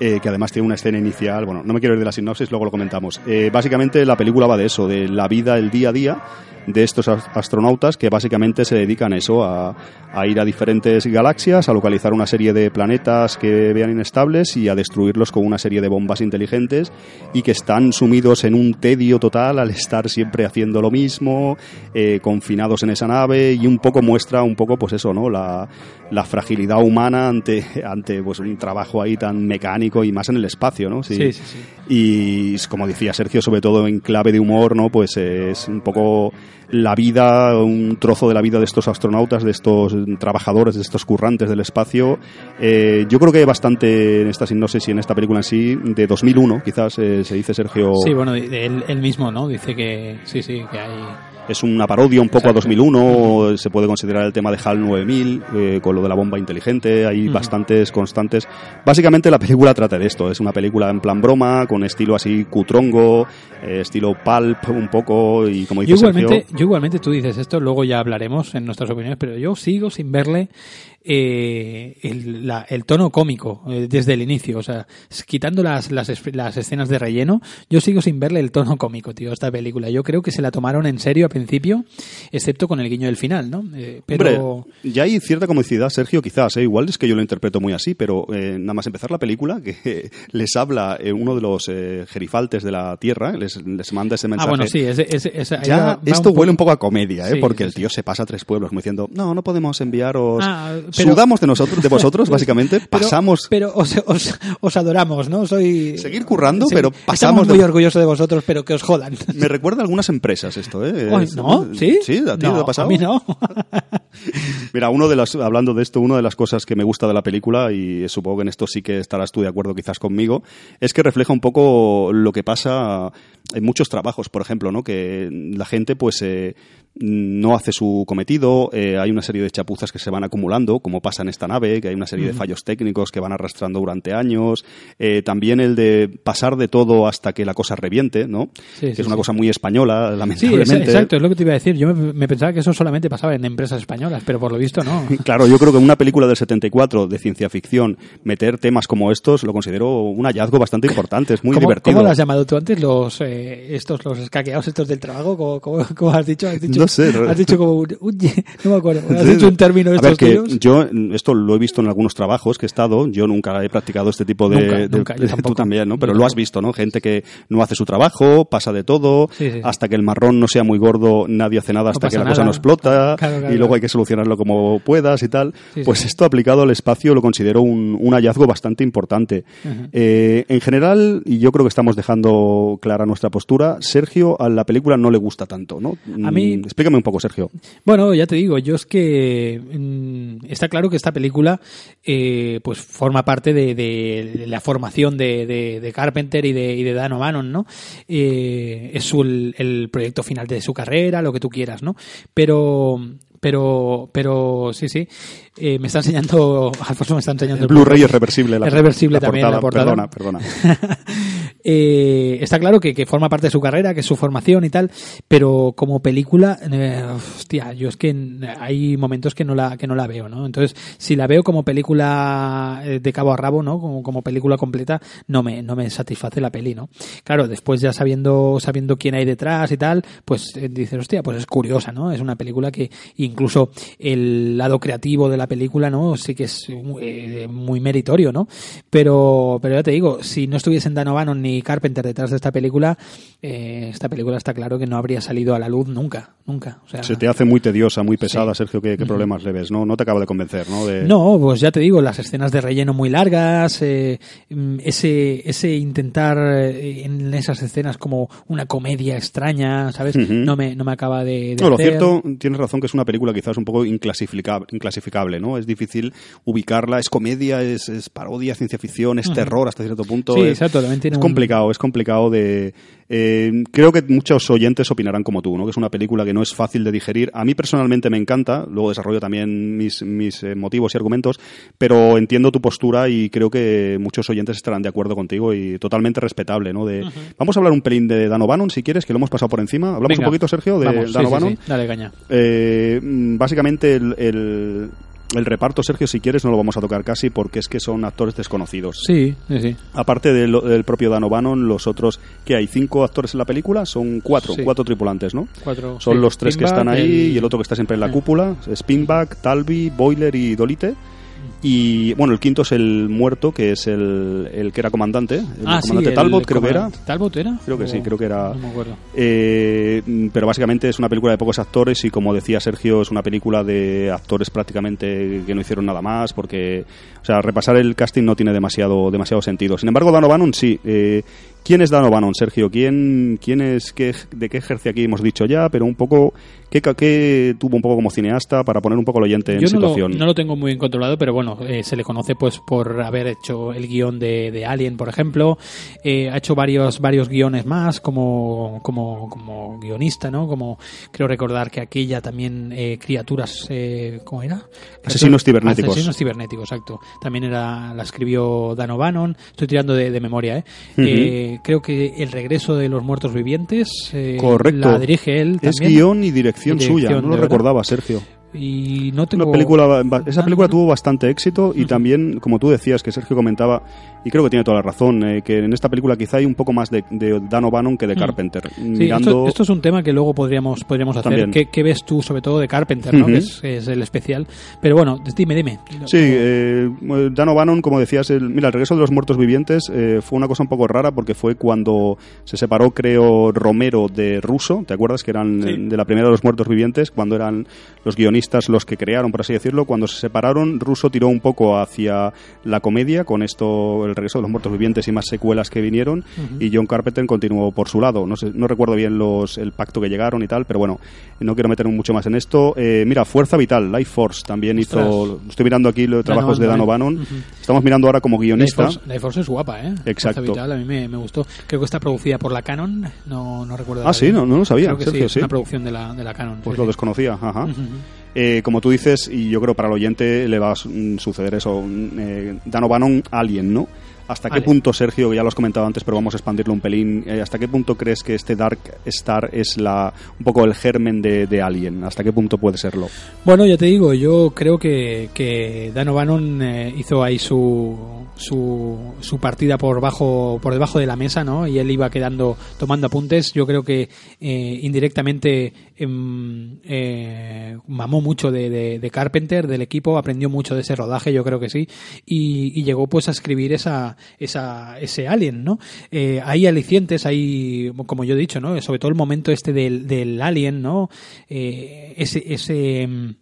eh, que además tiene una escena inicial. Bueno, no me quiero ir de la sinopsis, luego lo comentamos. Eh, básicamente la película va de eso, de la vida, el día a día de estos as- astronautas que básicamente se dedican a eso, a, a ir a diferentes galaxias, a localizar una serie de planetas que vean inestables y a destruirlos con una serie de bombas inteligentes y que están sumidos en un tedio total al estar siempre haciendo lo mismo, eh, confinados en esa nave y un poco muestra un poco pues eso, ¿no? La, la fragilidad humana ante, ante pues un trabajo ahí tan mecánico y más en el espacio, ¿no? Sí, sí, sí. Y como decía Sergio, sobre todo en clave de humor, ¿no? Pues es un poco la vida, un trozo de la vida de estos astronautas, de estos trabajadores, de estos currantes del espacio. Eh, yo creo que hay bastante en esta sinopsis y en esta película en sí, de 2001, quizás eh, se dice Sergio. Sí, bueno, él, él mismo, ¿no? Dice que sí, sí, que hay... Es una parodia un poco Exacto. a 2001, se puede considerar el tema de HAL 9000, eh, con lo de la bomba inteligente, hay bastantes constantes. Básicamente la película trata de esto, es una película en plan broma, con estilo así cutrongo, eh, estilo pulp un poco, y como dice Yo igualmente, Sergio... yo igualmente tú dices esto, luego ya hablaremos en nuestras opiniones, pero yo sigo sin verle eh, el, la- el tono cómico eh, desde el inicio. O sea, quitando las, las, es- las escenas de relleno, yo sigo sin verle el tono cómico, tío, a esta película. Yo creo que se la tomaron en serio al principio, excepto con el guiño del final, ¿no? Eh, pero... Hombre, ya hay cierta comicidad, Sergio, quizás, ¿eh? igual es que yo lo interpreto muy así, pero nada más empezar la película, (laughs) que les habla uno de los gerifaltes de la Tierra, les, les manda ese ah, mensaje. bueno, sí, ahí Ya, esto un huele poco- un poco a comedia, ¿eh? Sí, porque el sí. tío se pasa a tres pueblos como diciendo, no, no podemos enviaros. Ah, pero- Sudamos de nosotros, de vosotros, (laughs) básicamente, Pero- pasamos. Pero os, os, os adoramos, ¿no? Soy. Seguir currando, Sí, pero pasamos Estamos de- muy orgullosos de vosotros, pero que os jodan. (laughs) Me recuerda a algunas empresas esto, ¿eh? ¿No? ¿Sí? Sí, a ti no, te ha pasado. A mí no. (laughs) Mira, uno de las, hablando de esto, una de las cosas que me gusta de la película, y supongo que en esto sí que estarás tú de acuerdo quizás conmigo, es que refleja un poco lo que pasa en muchos trabajos, por ejemplo, ¿no? Que la gente, pues, eh, no hace su cometido, eh, hay una serie de chapuzas que se van acumulando, como pasa en esta nave, que hay una serie de fallos técnicos que van arrastrando durante años, eh, también el de pasar de todo hasta que la cosa reviente, ¿no? Sí, que sí, es una sí. cosa muy española, Sí, lamentablemente. exa- exacto, es lo que te iba a decir. Yo me, me pensaba que eso solamente pasaba en empresas españolas, pero por lo visto no. (laughs) Claro, yo creo que en una película del 74 de ciencia ficción meter temas como estos lo considero un hallazgo bastante importante, es muy ¿Cómo, divertido. ¿Cómo lo has llamado tú antes? Los, eh, estos, los escaqueados estos del trabajo, ¿cómo, cómo- cómo has dicho? Has dicho, No sé, Has dicho como un, un- no me acuerdo. Has dicho un término de A ver, estos que tuyos. yo esto lo he visto en algunos trabajos que he estado, yo nunca he practicado este tipo de... Nunca, de- nunca, yo de- tampoco. Tú también, ¿no? Pero Yo lo has visto, ¿no? Gente que no hace su trabajo, pasa de todo, Sí, sí. hasta que el marrón no sea muy gordo, nadie hace nada hasta que la cosa no explota, Claro, claro, y luego hay que solucionarlo como puedas y tal. Sí, pues esto aplicado al espacio lo considero un, un hallazgo bastante importante. Eh, en general, y yo creo que estamos dejando clara nuestra postura, Sergio a la película no le gusta tanto, ¿no? A mí- Mm, Explícame un poco, Sergio. Bueno, ya te digo, yo es que mm, está claro que esta película eh, pues forma parte de, de la formación de, Carpenter y de, y de Dan O'Bannon, ¿no? Eh, es su- el, el proyecto final de su carrera, lo que tú quieras, ¿no? Pero pero pero sí, sí. Eh, me está enseñando, (laughs) Alfonso me está enseñando El Blu-ray es reversible. La, Es reversible también la portada. Perdona, perdona. (laughs) Eh, está claro que, forma parte de su carrera, que es su formación y tal, pero como película, eh, hostia, yo es que hay momentos que no la que no la veo, ¿no? Entonces, si la veo como película eh, de cabo a rabo, ¿no? Como, como película completa, no me no me satisface la peli, ¿no? Claro, después ya sabiendo sabiendo quién hay detrás y tal, pues eh, dices, hostia, pues es curiosa, ¿no? Es una película que incluso el lado creativo de la película, ¿no? Sí que es eh, muy meritorio, ¿no? Pero pero ya te digo, si no estuviesen Dan O'Bannon ni Carpenter detrás de esta película, eh, esta película está claro que no habría salido a la luz nunca, nunca. O sea, Se te hace muy tediosa, muy pesada, Sí. Sergio. ¿Qué, qué problemas le ves? ¿no? no te acaba de convencer, ¿no? De- No, pues ya te digo, las escenas de relleno muy largas, eh, ese, ese intentar eh, en esas escenas como una comedia extraña, ¿sabes? No me, no me acaba de, de No, lo cierto, tienes razón que es una película quizás un poco inclasificable, inclasificable ¿no? Es difícil ubicarla, es comedia, es, es parodia, ciencia ficción, es terror hasta cierto punto. Sí, es, exacto, también tiene es un- complicado, es complicado de... eh, creo que muchos oyentes opinarán como tú, ¿no? Que es una película que no es fácil de digerir. A mí personalmente me encanta, luego desarrollo también mis, mis eh, motivos y argumentos, pero entiendo tu postura y creo que muchos oyentes estarán de acuerdo contigo y totalmente respetable, ¿no? De, Vamos a hablar un pelín de Dan O'Bannon, si quieres, que lo hemos pasado por encima. Hablamos Venga, un poquito, Sergio, de vamos, Dan sí, sí, O'Bannon. sí, Dale caña. Eh, mm, básicamente el, el- el reparto, Sergio, si quieres, no lo vamos a tocar casi porque es que son actores desconocidos. Sí, sí. Aparte del, del propio Dan O'Bannon, los otros, que hay cinco actores en la película, son cuatro, Sí. cuatro tripulantes, ¿no? Cuatro, Son sí. los tres que están ahí el- y el otro que está siempre en la Sí. cúpula, Spinback, Talby, Boiler y Dolite. Y bueno, el quinto es el muerto, que es el, el que era comandante, el Ah, sí, comandante el Talbot, creo que era. ¿Talbot era? Creo que sí, O- creo que era- No me acuerdo. Eh, pero básicamente es una película de pocos actores y como decía Sergio, es una película de actores prácticamente que no hicieron nada más porque, o sea, repasar el casting no tiene demasiado, demasiado sentido. Sin embargo, Dan O'Bannon sí. Eh, ¿Quién es Dan O'Bannon, Sergio? ¿Quién, quién es, qué, de qué ejerce aquí? Hemos dicho ya, pero un poco, ¿qué, qué tuvo un poco como cineasta para poner un poco al oyente en Yo lo, situación? no lo tengo muy bien controlado, pero bueno, eh, se le conoce pues por haber hecho el guion de, de Alien, por ejemplo. Eh, ha hecho varios varios guiones más como, como, como guionista, ¿no? Como creo recordar que aquella también eh, criaturas, eh, ¿cómo era? Asesinos cibernéticos. Asesinos cibernéticos, exacto. También era la escribió Dan O'Bannon. Estoy tirando de, de memoria, ¿eh? Eh, Creo que El regreso de los muertos vivientes Correcto. la dirige él Es también. guion y dirección, Y dirección, suya, no lo recordaba, Sergio. Y no tengo... Una película, esa película tuvo bastante éxito y también, como tú decías, que Sergio comentaba, y creo que tiene toda la razón, eh, que en esta película quizá hay un poco más de, de Dan O'Bannon que de Mm. Carpenter. Sí, Mirando, esto, esto es un tema que luego podríamos, podríamos hacer. ¿Qué, qué ves tú, sobre todo, de Carpenter, ¿no? Que es, es el especial? Pero bueno, dime, dime. Sí, eh, Dan O'Bannon, como decías, el, mira, el regreso de los muertos vivientes eh, fue una cosa un poco rara porque fue cuando se separó, creo, Romero de Russo, ¿te acuerdas? Que eran Sí. eh, de la primera de los muertos vivientes, cuando eran los guionistas los que crearon, por así decirlo. Cuando se separaron, Russo tiró un poco hacia la comedia con esto, el regreso de los muertos vivientes y más secuelas que vinieron, y John Carpenter continuó por su lado. No sé, no recuerdo bien los, el pacto que llegaron y tal, pero bueno, no quiero meterme mucho más en esto. Eh, mira, Fuerza Vital, Life Force también Ostras. hizo, estoy mirando aquí los trabajos de Dan O'Bannon O'Bannon. también. Estamos mirando ahora como Life guionista. Force, Life Force es guapa, ¿eh? Exacto. Fuerza Vital, a mí me, me gustó. Creo que está producida por la Canon, no, no recuerdo. Ah, sí, no, no lo sabía, Creo que Sergio, sí, sí. es una producción de la, de la Canon. Pues sí, lo desconocía, ajá. Ujú. Eh, como tú dices, y yo creo para el oyente le va a suceder eso, mm, eh, Dan O'Bannon, Alien, ¿no? ¿Hasta qué punto, Sergio, ya lo has comentado antes, pero vamos a expandirlo un pelín, eh, ¿hasta qué punto crees que este Dark Star es la un poco el germen de, de Alien? ¿Hasta qué punto puede serlo? Bueno, ya te digo, yo creo que, que Dan O'Bannon eh, hizo ahí su, su, su partida por bajo por debajo de la mesa, ¿no? Y él iba quedando tomando apuntes. Yo creo que eh, indirectamente eh, mamó mucho de, de- de Carpenter, del equipo, aprendió mucho de ese rodaje, yo creo que sí, y, y llegó pues a escribir esa, esa ese Alien, ¿no? Eh, hay alicientes, hay, como yo he dicho, ¿no? Sobre todo el momento este del, del Alien, ¿no? Eh, ese, ese, mm,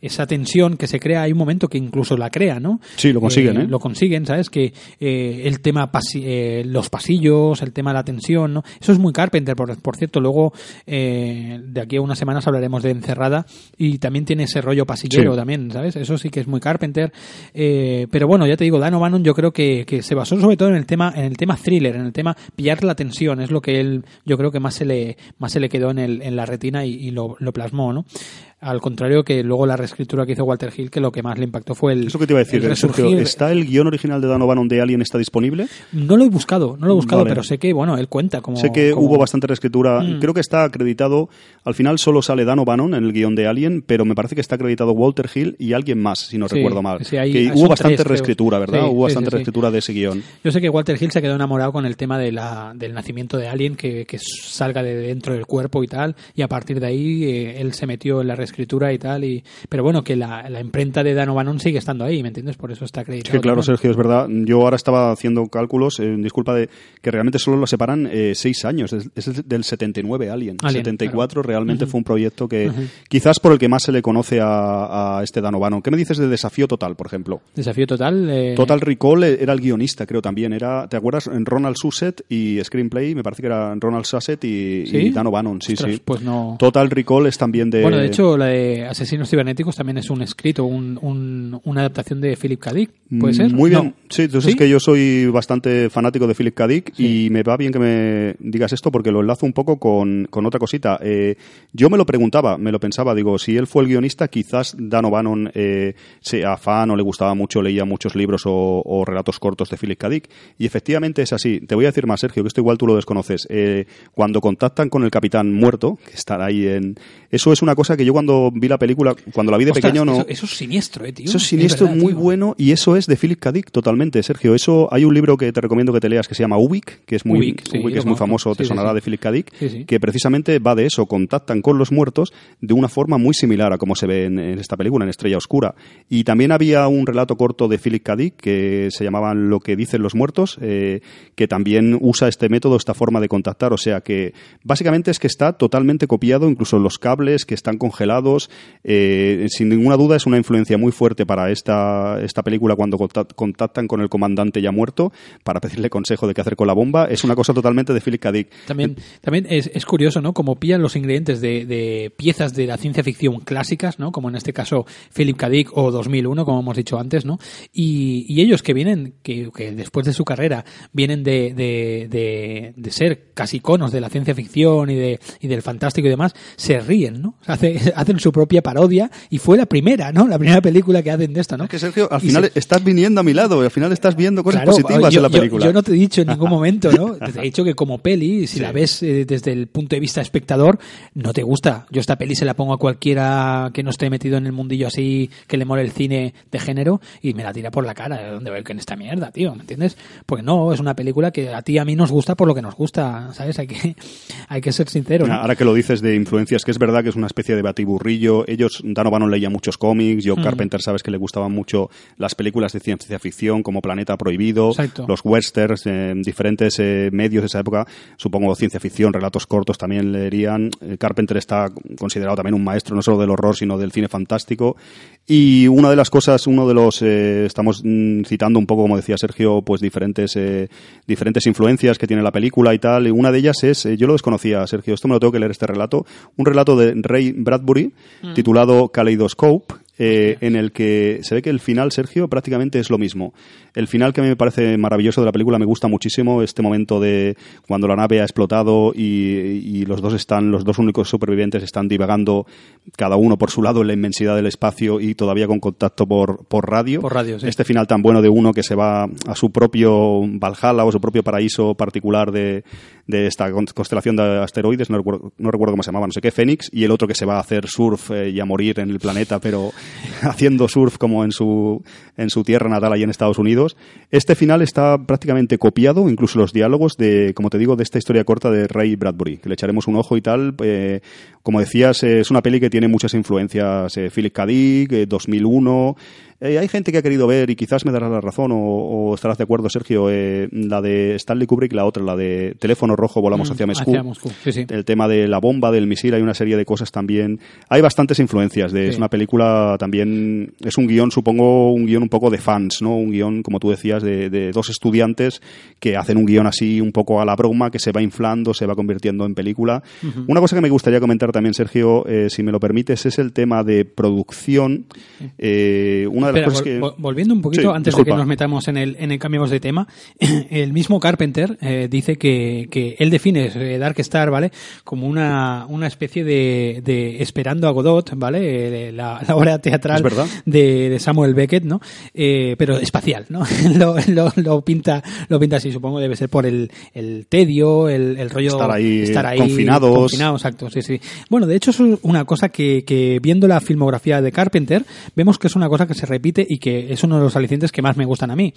esa tensión que se crea, hay un momento que incluso la crea, ¿no? Sí, lo consiguen, ¿eh? Lo consiguen, ¿sabes? Que el tema, pasi- los pasillos, el tema de la tensión, ¿no? Eso es muy Carpenter, por, por cierto. Luego, de aquí a unas semanas hablaremos de Encerrada y también tiene ese rollo pasillero Sí. también, ¿sabes? Eso sí que es muy Carpenter. Eh, pero bueno, ya te digo, Dan O'Bannon yo creo que, que se basó sobre todo en el tema en el tema thriller, en el tema pillar la tensión. Es lo que él, yo creo que más se le, más se le quedó en, el, en la retina y, y lo, lo plasmó, ¿no? Al contrario que luego la reescritura que hizo Walter Hill, que lo que más le impactó fue el, Eso que te iba a decir, el Sergio, resurgir- ¿está el guion original de Dan O'Bannon de Alien está disponible? no lo he buscado, no lo he buscado, Vale. pero sé que, bueno, él cuenta como... Sé que como- hubo bastante reescritura. Mm. Creo que está acreditado. Al final solo sale Dan O'Bannon en el guion de Alien, pero me parece que está acreditado Walter Hill y alguien más, si no Sí, recuerdo mal. sí, hay- que hubo bastante tres, reescritura, ¿verdad? Sí, hubo bastante reescritura de ese guion. Yo sé que Walter Hill se quedó enamorado con el tema de la, del nacimiento de Alien, que, que salga de dentro del cuerpo y tal, y a partir de ahí eh, él se metió en la reescritura y tal, y pero bueno, que la, la imprenta de Dan O'Bannon sigue estando ahí, ¿me entiendes? Por eso está Es acreditado. que claro, también. Sergio, es verdad. Yo ahora estaba haciendo cálculos, eh, disculpa, de que realmente solo lo separan eh, seis años. Es, es del 79 Alien. Alien, 74 realmente Ujú. fue un proyecto que quizás por el que más se le conoce a, a este Dan O'Bannon. ¿Qué me dices de Desafío Total, por ejemplo? Desafío total. eh, Total Recall era el guionista, creo también. Era, ¿Te acuerdas? En Ronald Susset y Screenplay, me parece que era Ronald Susset y, ¿Sí? y Dan O'Bannon. Sí, ostras, sí. Pues no. Total Recall es también de... Bueno, de hecho, la de Asesinos Cibernéticos también es un escrito, un, un- una adaptación de Philip K. Dick, ¿puede ser? Mm, Muy bien. No. Sí, tú sabes ¿Sí? que yo soy bastante fanático de Philip K. Dick y me va bien que me digas esto porque lo enlazo un poco con, con otra cosita. Eh, yo me lo preguntaba, me lo pensaba, digo, si él fue el guionista, quizás Dan O'Bannon eh, sea fan o le gustaba mucho, leía muchos libros o, o relatos cortos de Philip K. Dick. Y efectivamente es así. Te voy a decir más, Sergio, que esto igual tú lo desconoces. Eh, cuando contactan con el capitán muerto, que estará ahí en... Eso es una cosa que yo cuando cuando vi la película, cuando la vi de Ostras, pequeño no... Eso, eso es siniestro, eh, tío. Eso es siniestro, verdad, muy tío. bueno, y eso es de Philip K. Dick totalmente, Sergio. Eso hay un libro que te recomiendo que te leas que se llama Ubik, que es muy, Ubik, sí, Ubik lo es muy famoso, te Sí, sonará sí. de Philip K. Dick, que precisamente va de eso, contactan con los muertos de una forma muy similar a como se ve en, en esta película, en Estrella Oscura. Y también había un relato corto de Philip K. Dick que se llamaba Lo que dicen los muertos, eh, que también usa este método, esta forma de contactar. O sea que básicamente es que está totalmente copiado, incluso los cables que están congelados. Eh, sin ninguna duda es una influencia muy fuerte para esta, esta película cuando conta- contactan con el comandante ya muerto para pedirle consejo de qué hacer con la bomba. Es una cosa totalmente de Philip K. Dick. También, también es, curioso, ¿no? Como pillan los ingredientes de, piezas de la ciencia ficción clásicas, ¿no? Como en este caso Philip K. Dick o 2001, como hemos dicho antes, ¿no? Y, y ellos que vienen, que, después de su carrera vienen de, de, de, ser casi iconos de la ciencia ficción y, de, y del fantástico y demás, se ríen, ¿no? (laughs) hacen su propia parodia y fue la primera, ¿no? La primera película que hacen de esto, ¿no? Es que Sergio, al Y final se- estás viniendo a mi lado y al final estás viendo cosas Claro, positivas yo, en la película. Yo, no te he dicho en ningún (laughs) momento, ¿no? Te he dicho que como peli, si Sí. la ves eh, desde el punto de vista espectador, no te gusta. Yo esta peli se la pongo a cualquiera que no esté metido en el mundillo así, que le mole el cine de género, y me la tira por la cara. ¿De dónde voy con esta mierda, tío? ¿Me entiendes? Porque no, es una película que a ti y a mí nos gusta por lo que nos gusta, ¿sabes? Hay que, (laughs) hay que ser sincero, ¿no? Ahora que lo dices de influencias, que es verdad que es una especie de batiburrillo. Ellos, Dan O'Bannon leía muchos cómics, Mm. Joe Carpenter sabes que le gustaban mucho las películas de ciencia ficción como Planeta Prohibido, Exacto. los westerns, eh, diferentes eh, medios de esa época, supongo ciencia ficción, relatos cortos también leerían. Eh, Carpenter está considerado también un maestro no solo del horror, sino del cine fantástico. Y una de las cosas, uno de los, eh, estamos mm, citando un poco, como decía Sergio, pues diferentes, eh, diferentes influencias que tiene la película y tal. Y una de ellas es, eh, yo lo desconocía, Sergio, esto me lo tengo que leer este relato, un relato de Ray Bradbury titulado Kaleidoscope, eh, en el que se ve que el final, Sergio, prácticamente es lo mismo. El final que a mí me parece maravilloso de la película, me gusta muchísimo este momento de cuando la nave ha explotado y, y los dos están, los dos únicos supervivientes están divagando cada uno por su lado en la inmensidad del espacio y todavía con contacto por, por radio. Por radio, sí. Este final tan bueno de uno que se va a su propio Valhalla o su propio paraíso particular de, de esta con- constelación de asteroides, no recuerdo, no recuerdo cómo se llamaba, no sé qué, Fénix, y el otro que se va a hacer surf eh, y a morir en el planeta, pero (laughs) haciendo surf como en su, en su tierra natal, ahí en Estados Unidos. Este final está prácticamente copiado, incluso los diálogos de, como te digo, de esta historia corta de Ray Bradbury, que le echaremos un ojo y tal. eh, como decías, eh, es una peli que tiene muchas influencias, eh, Philip K. Dick, eh, 2001. Eh, hay gente que ha querido ver, y quizás me darás la razón, o, o estarás de acuerdo, Sergio, eh, la de Stanley Kubrick, la otra, la de Teléfono Rojo, Volamos Mm, hacia Moscú. hacia Moscú, sí, sí. El tema de la bomba, del misil, hay una serie de cosas también. Hay bastantes influencias. De, Es una película también, es un guion, supongo, un guion un poco de fans, ¿no? Un guion, como tú decías, de, de dos estudiantes que hacen un guion así un poco a la broma, que se va inflando, se va convirtiendo en película. Una cosa que me gustaría comentar también, Sergio, eh, si me lo permites, es el tema de producción. Eh, una de las cosas vol- que... vol- volviendo un poquito, Sí, antes de disculpa. que nos metamos en el, en el cambiamos de tema, (clears throat) el mismo Carpenter eh, dice que, que él define eh, Dark Star, ¿vale? Como una, una especie de, de Esperando a Godot, ¿vale? Eh, La, (laughs) la obra teatral de, de Samuel Beckett, ¿no? Eh, pero espacial, ¿no? (laughs) lo, lo, lo pinta, lo pinta así, supongo debe ser por el, el tedio, el, el rollo Estar ahí, estar ahí confinados. confinados, exacto, sí, sí. Bueno, de hecho es una cosa que, que viendo la filmografía de Carpenter, vemos que es una cosa que se repite y que es uno de los alicientes que más me gustan a mí.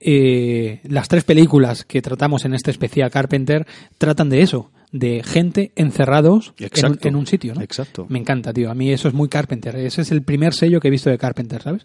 Eh, las tres películas que tratamos en este especial Carpenter tratan de eso, de gente encerrados en en un sitio, ¿no? Exacto. Me encanta, tío. A mí eso es muy Carpenter. Ese es el primer sello que he visto de Carpenter, ¿sabes?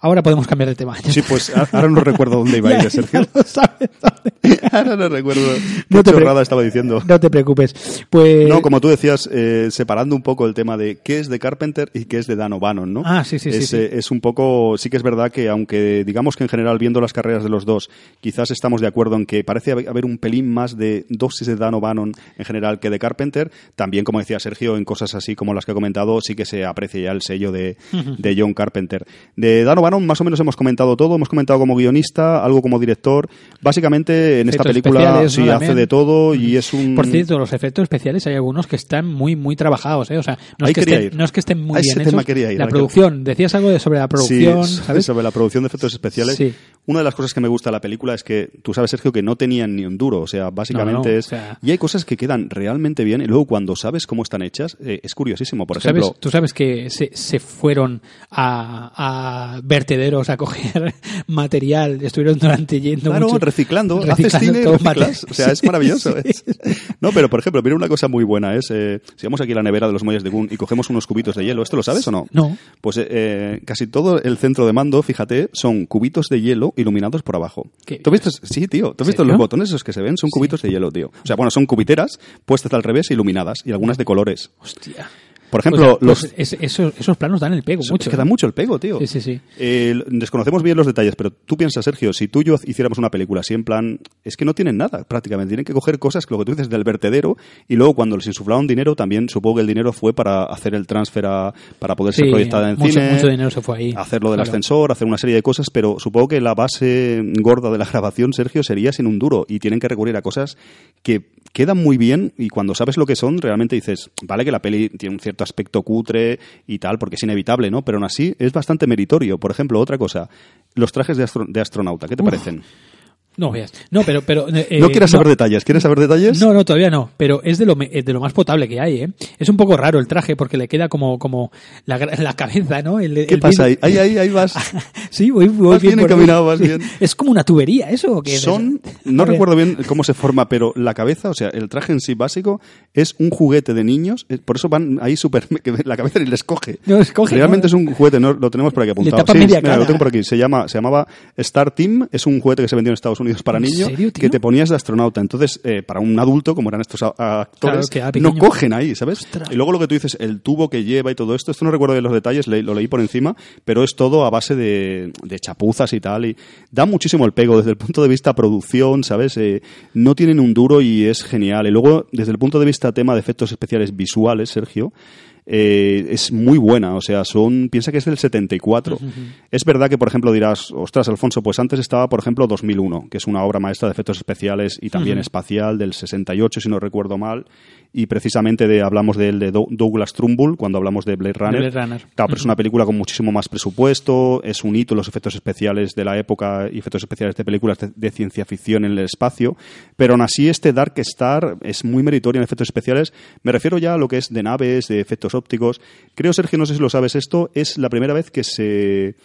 Ahora podemos cambiar de tema. (laughs) Sí, pues ahora no recuerdo dónde iba a ir, (laughs) Sergio. ya lo sabes, ¿sabes? Ahora no recuerdo No qué te estaba diciendo. No te preocupes. Pues No, como tú decías, eh, separando un poco el tema de qué es de Carpenter y qué es de Dan O'Bannon, ¿no? Ah, sí, sí, sí, es, sí. eh, es un poco, sí que es verdad que aunque digamos que en general viendo las carreras de los dos, quizás estamos de acuerdo en que parece hab- haber un pelín más de dosis de Dan O'Bannon en general que de Carpenter, también como decía Sergio, en cosas así como las que he comentado, sí que se aprecia ya el sello de, de John Carpenter. De Dan Más o menos hemos comentado todo, hemos comentado como guionista, algo como director. Básicamente en esta Efectos película especiales, sí ¿no? hace de todo y es un... Por cierto, los efectos especiales hay algunos que están muy muy trabajados, ¿eh? O sea, no es, que estén, no es que estén muy bien hechos. ir, La a que- producción, decías algo de sobre la producción, Sí, ¿sabes? sobre la producción de efectos especiales. Sí. Una de las cosas que me gusta de la película es que tú sabes, Sergio, que no tenían ni un duro. O sea, básicamente No, no, es. o sea- Y hay cosas que quedan realmente bien y luego cuando sabes cómo están hechas, eh, es curiosísimo. Por ¿Tú sabes, ejemplo. tú sabes que se, se fueron a, a vertederos a coger (laughs) material, estuvieron durante yendo Claro, mucho- reciclando, haces reciclando cine, todo reciclas. O sea, es maravilloso. Sí, es- sí. No, pero por ejemplo, mira una cosa muy buena es, eh, si vamos aquí a la nevera de los muelles de Gun y cogemos unos cubitos de hielo, ¿esto lo sabes o no? No. Pues eh, eh, casi todo el centro de mando, fíjate, son cubitos de hielo iluminados por abajo. ¿Qué ¿Tú has visto? Sí, tío. ¿Tú has visto los botones esos que se ven? Son cubitos de hielo, tío. O sea, bueno, son cubiteras puestas al revés, iluminadas y algunas de colores. Hostia. Por ejemplo, Pues, los... pues es- esos, esos planos dan el pego mucho. es que da ¿eh? mucho el pego, tío. Sí, sí, sí. Eh, desconocemos bien los detalles, pero tú piensas, Sergio, si tú y yo hiciéramos una película así en plan, es que no tienen nada prácticamente. Tienen que coger cosas, lo que tú dices, del vertedero y luego cuando les insuflaron dinero, también supongo que el dinero fue para hacer el transfer a- para poder ser proyectada en mucho- cine. mucho dinero se fue ahí. Hacer lo del Claro. ascensor, hacer una serie de cosas, pero supongo que la base gorda de la (laughs) grabación, Sergio, sería sin un duro y tienen que recurrir a cosas que quedan muy bien y cuando sabes lo que son, realmente dices, vale que la peli tiene un cierto aspecto cutre y tal, porque es inevitable, ¿no? Pero aún así es bastante meritorio. Por ejemplo, otra cosa, los trajes de, astro- de astronauta, ¿qué te parecen? No veas. No, pero. pero eh, (laughs) no quieras no. saber detalles, ¿quieres saber detalles? No, no, todavía no. Pero es de lo, de lo más potable que hay, ¿eh? Es un poco raro el traje porque le queda como, como la, (laughs) la cabeza, ¿no? El- ¿Qué el pasa ahí? Ahí, ahí, ahí vas. (laughs) Sí, voy, voy Vas bien encaminado, vas bien. Es como una tubería, ¿eso? ¿o qué? Son, no recuerdo bien cómo se forma, pero la cabeza, o sea, el traje en sí básico es un juguete de niños, eh, por eso van ahí súper, la cabeza ni les coge. No les coge, Realmente ¿no? es un juguete, no, lo tenemos por aquí apuntado. tapa Sí, media mira, cara. lo tengo por aquí, se llama, se llamaba Star Team, es un juguete que se vendió en Estados Unidos para ¿En niños, serio, que te ponías de astronauta. Entonces, eh, para un adulto, como eran estos actores, Claro, no cogen ahí, ¿sabes? Ostras. Y luego lo que tú dices, el tubo que lleva y todo esto, esto no recuerdo bien los detalles, le- lo leí por encima, pero es todo a base de, de chapuzas y tal, y da muchísimo el pego desde el punto de vista producción, ¿sabes? Eh, no tienen un duro y es genial. Y luego, desde el punto de vista tema de efectos especiales visuales, Sergio, eh, es muy buena, o sea, son, piensa que es del 74. Es verdad que, por ejemplo, dirás, ostras, Alfonso, pues antes estaba, por ejemplo, 2001, que es una obra maestra de efectos especiales y también espacial del 68, si no recuerdo mal, y precisamente de, hablamos de él, de Dou- Douglas Trumbull, cuando hablamos de Blade Runner. Blade Runner. Claro, pero es una película con muchísimo más presupuesto, es un hito los efectos especiales de la época y efectos especiales de películas de, de ciencia ficción en el espacio, pero aún así este Dark Star es muy meritorio en efectos especiales. Me refiero ya a lo que es de naves, de efectos ópticos. Creo, Sergio, no sé si lo sabes esto, es la primera vez que se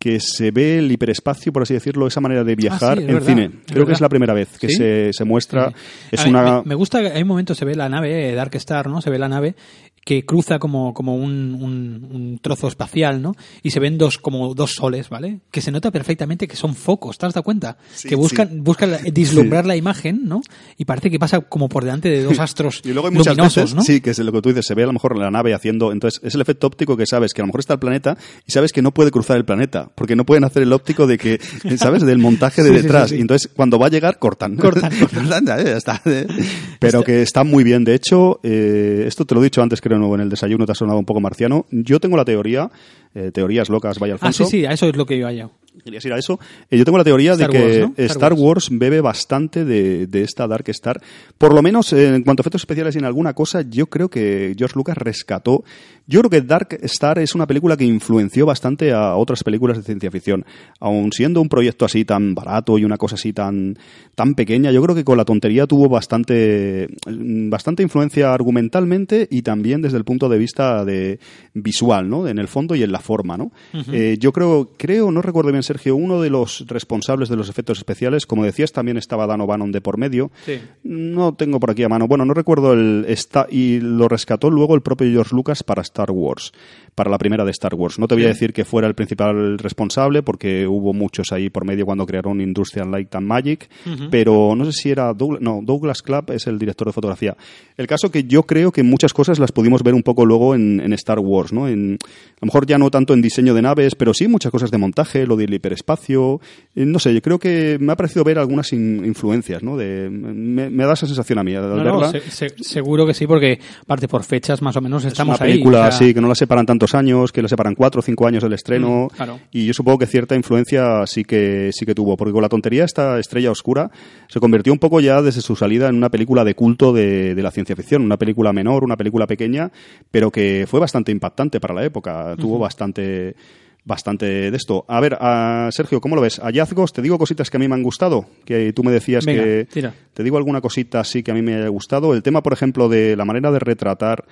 que se ve el hiperespacio, por así decirlo, esa manera de viajar Ah, sí, es en verdad, cine. es Creo que es la primera vez que ¿Sí? se, se muestra. Es A mí una... me, me gusta, hay un momento se ve la nave, eh, Dark Star, ¿no? Se ve la nave que cruza como, como un, un- un trozo espacial, ¿no? Y se ven dos, como dos soles, ¿vale? Que se nota perfectamente que son focos, ¿te has dado cuenta? Sí, que buscan, sí. buscan dislumbrar la imagen, ¿no? Y parece que pasa como por delante de dos (laughs) astros Y luego hay muchas luminosos, veces, ¿no? sí, que es lo que tú dices, se ve a lo mejor la nave haciendo, entonces es el efecto óptico que sabes que a lo mejor está el planeta y sabes que no puede cruzar el planeta, porque no pueden hacer el óptico de que, (laughs) ¿sabes? Del montaje de Sí, detrás. sí, sí. Y entonces cuando va a llegar, cortan. Cortan, (laughs) ya está. (laughs) Pero que está muy bien. De hecho, eh, esto te lo he dicho antes, creo, en el desayuno, te ha sonado un poco marciano. Yo tengo la teoría, eh, teorías locas, vaya Ah, Alfonso. sí, sí, a eso es lo que iba yo. ¿Querías ir a eso? Eh, yo tengo la teoría Star de que Wars, ¿no? Star, Star Wars. bebe bastante de, de esta Dark Star. Por lo menos eh, en cuanto a efectos especiales y en alguna cosa, yo creo que George Lucas rescató. Yo creo que Dark Star es una película que influenció bastante a otras películas de ciencia ficción. Aun siendo un proyecto así tan barato y una cosa así tan, tan pequeña, yo creo que con la tontería tuvo bastante, mm, bastante influencia argumentalmente y también desde el punto de vista de visual, ¿no? En el fondo y en la forma, ¿no? Eh, yo creo, creo, no recuerdo bien, Sergio, uno de los responsables de los efectos especiales, como decías, también estaba Dan O'Bannon de por medio. Sí. No tengo por aquí a mano. Bueno, no recuerdo el está y lo rescató luego el propio George Lucas para Star Wars, para la primera de Star Wars. No te voy a decir que fuera el principal responsable porque hubo muchos ahí por medio cuando crearon Industrial Light and Magic, pero no sé si era Douglas, no, Douglas Club es el director de fotografía. El caso que yo creo que muchas cosas las pudimos ver un poco luego en, en Star Wars, ¿no? En, a lo mejor ya no tanto en diseño de naves, pero sí muchas cosas de montaje, lo del hiperespacio. Eh, no sé, yo creo que me ha parecido ver algunas in- influencias, ¿no? De, me, me da esa sensación a mí al No, no, verla. se- se- seguro que sí, porque aparte por fechas más o menos Es estamos una ahí, película o sea, así, que no la separan tantos años, que le separan cuatro o cinco años del estreno, Mm, claro. y yo supongo que cierta influencia sí que, sí que tuvo, porque con la tontería esta Estrella Oscura se convirtió un poco ya desde su salida en una película de culto de, de la ciencia ficción, una película menor, una película pequeña, pero que fue bastante impactante para la época, tuvo bastante bastante de esto. A ver, a Sergio, ¿cómo lo ves? Hallazgos, te digo cositas que a mí me han gustado, que tú me decías Venga, que... tira. Te digo alguna cosita así que a mí me haya gustado. El tema, por ejemplo, de la manera de retratar.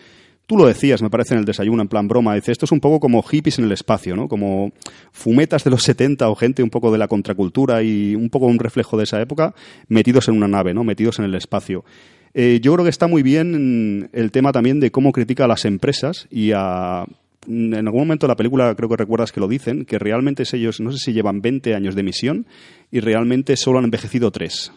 Tú lo decías, me parece, en el desayuno, en plan broma. Dice, esto es un poco como hippies en el espacio, ¿no? Como fumetas de los 70 o gente un poco de la contracultura y un poco un reflejo de esa época metidos en una nave, ¿no? Metidos en el espacio. Eh, yo creo que está muy bien el tema también de cómo critica a las empresas y a en algún momento de la película creo que recuerdas que lo dicen, que realmente ellos, no sé si llevan 20 años de misión y realmente solo han envejecido 3.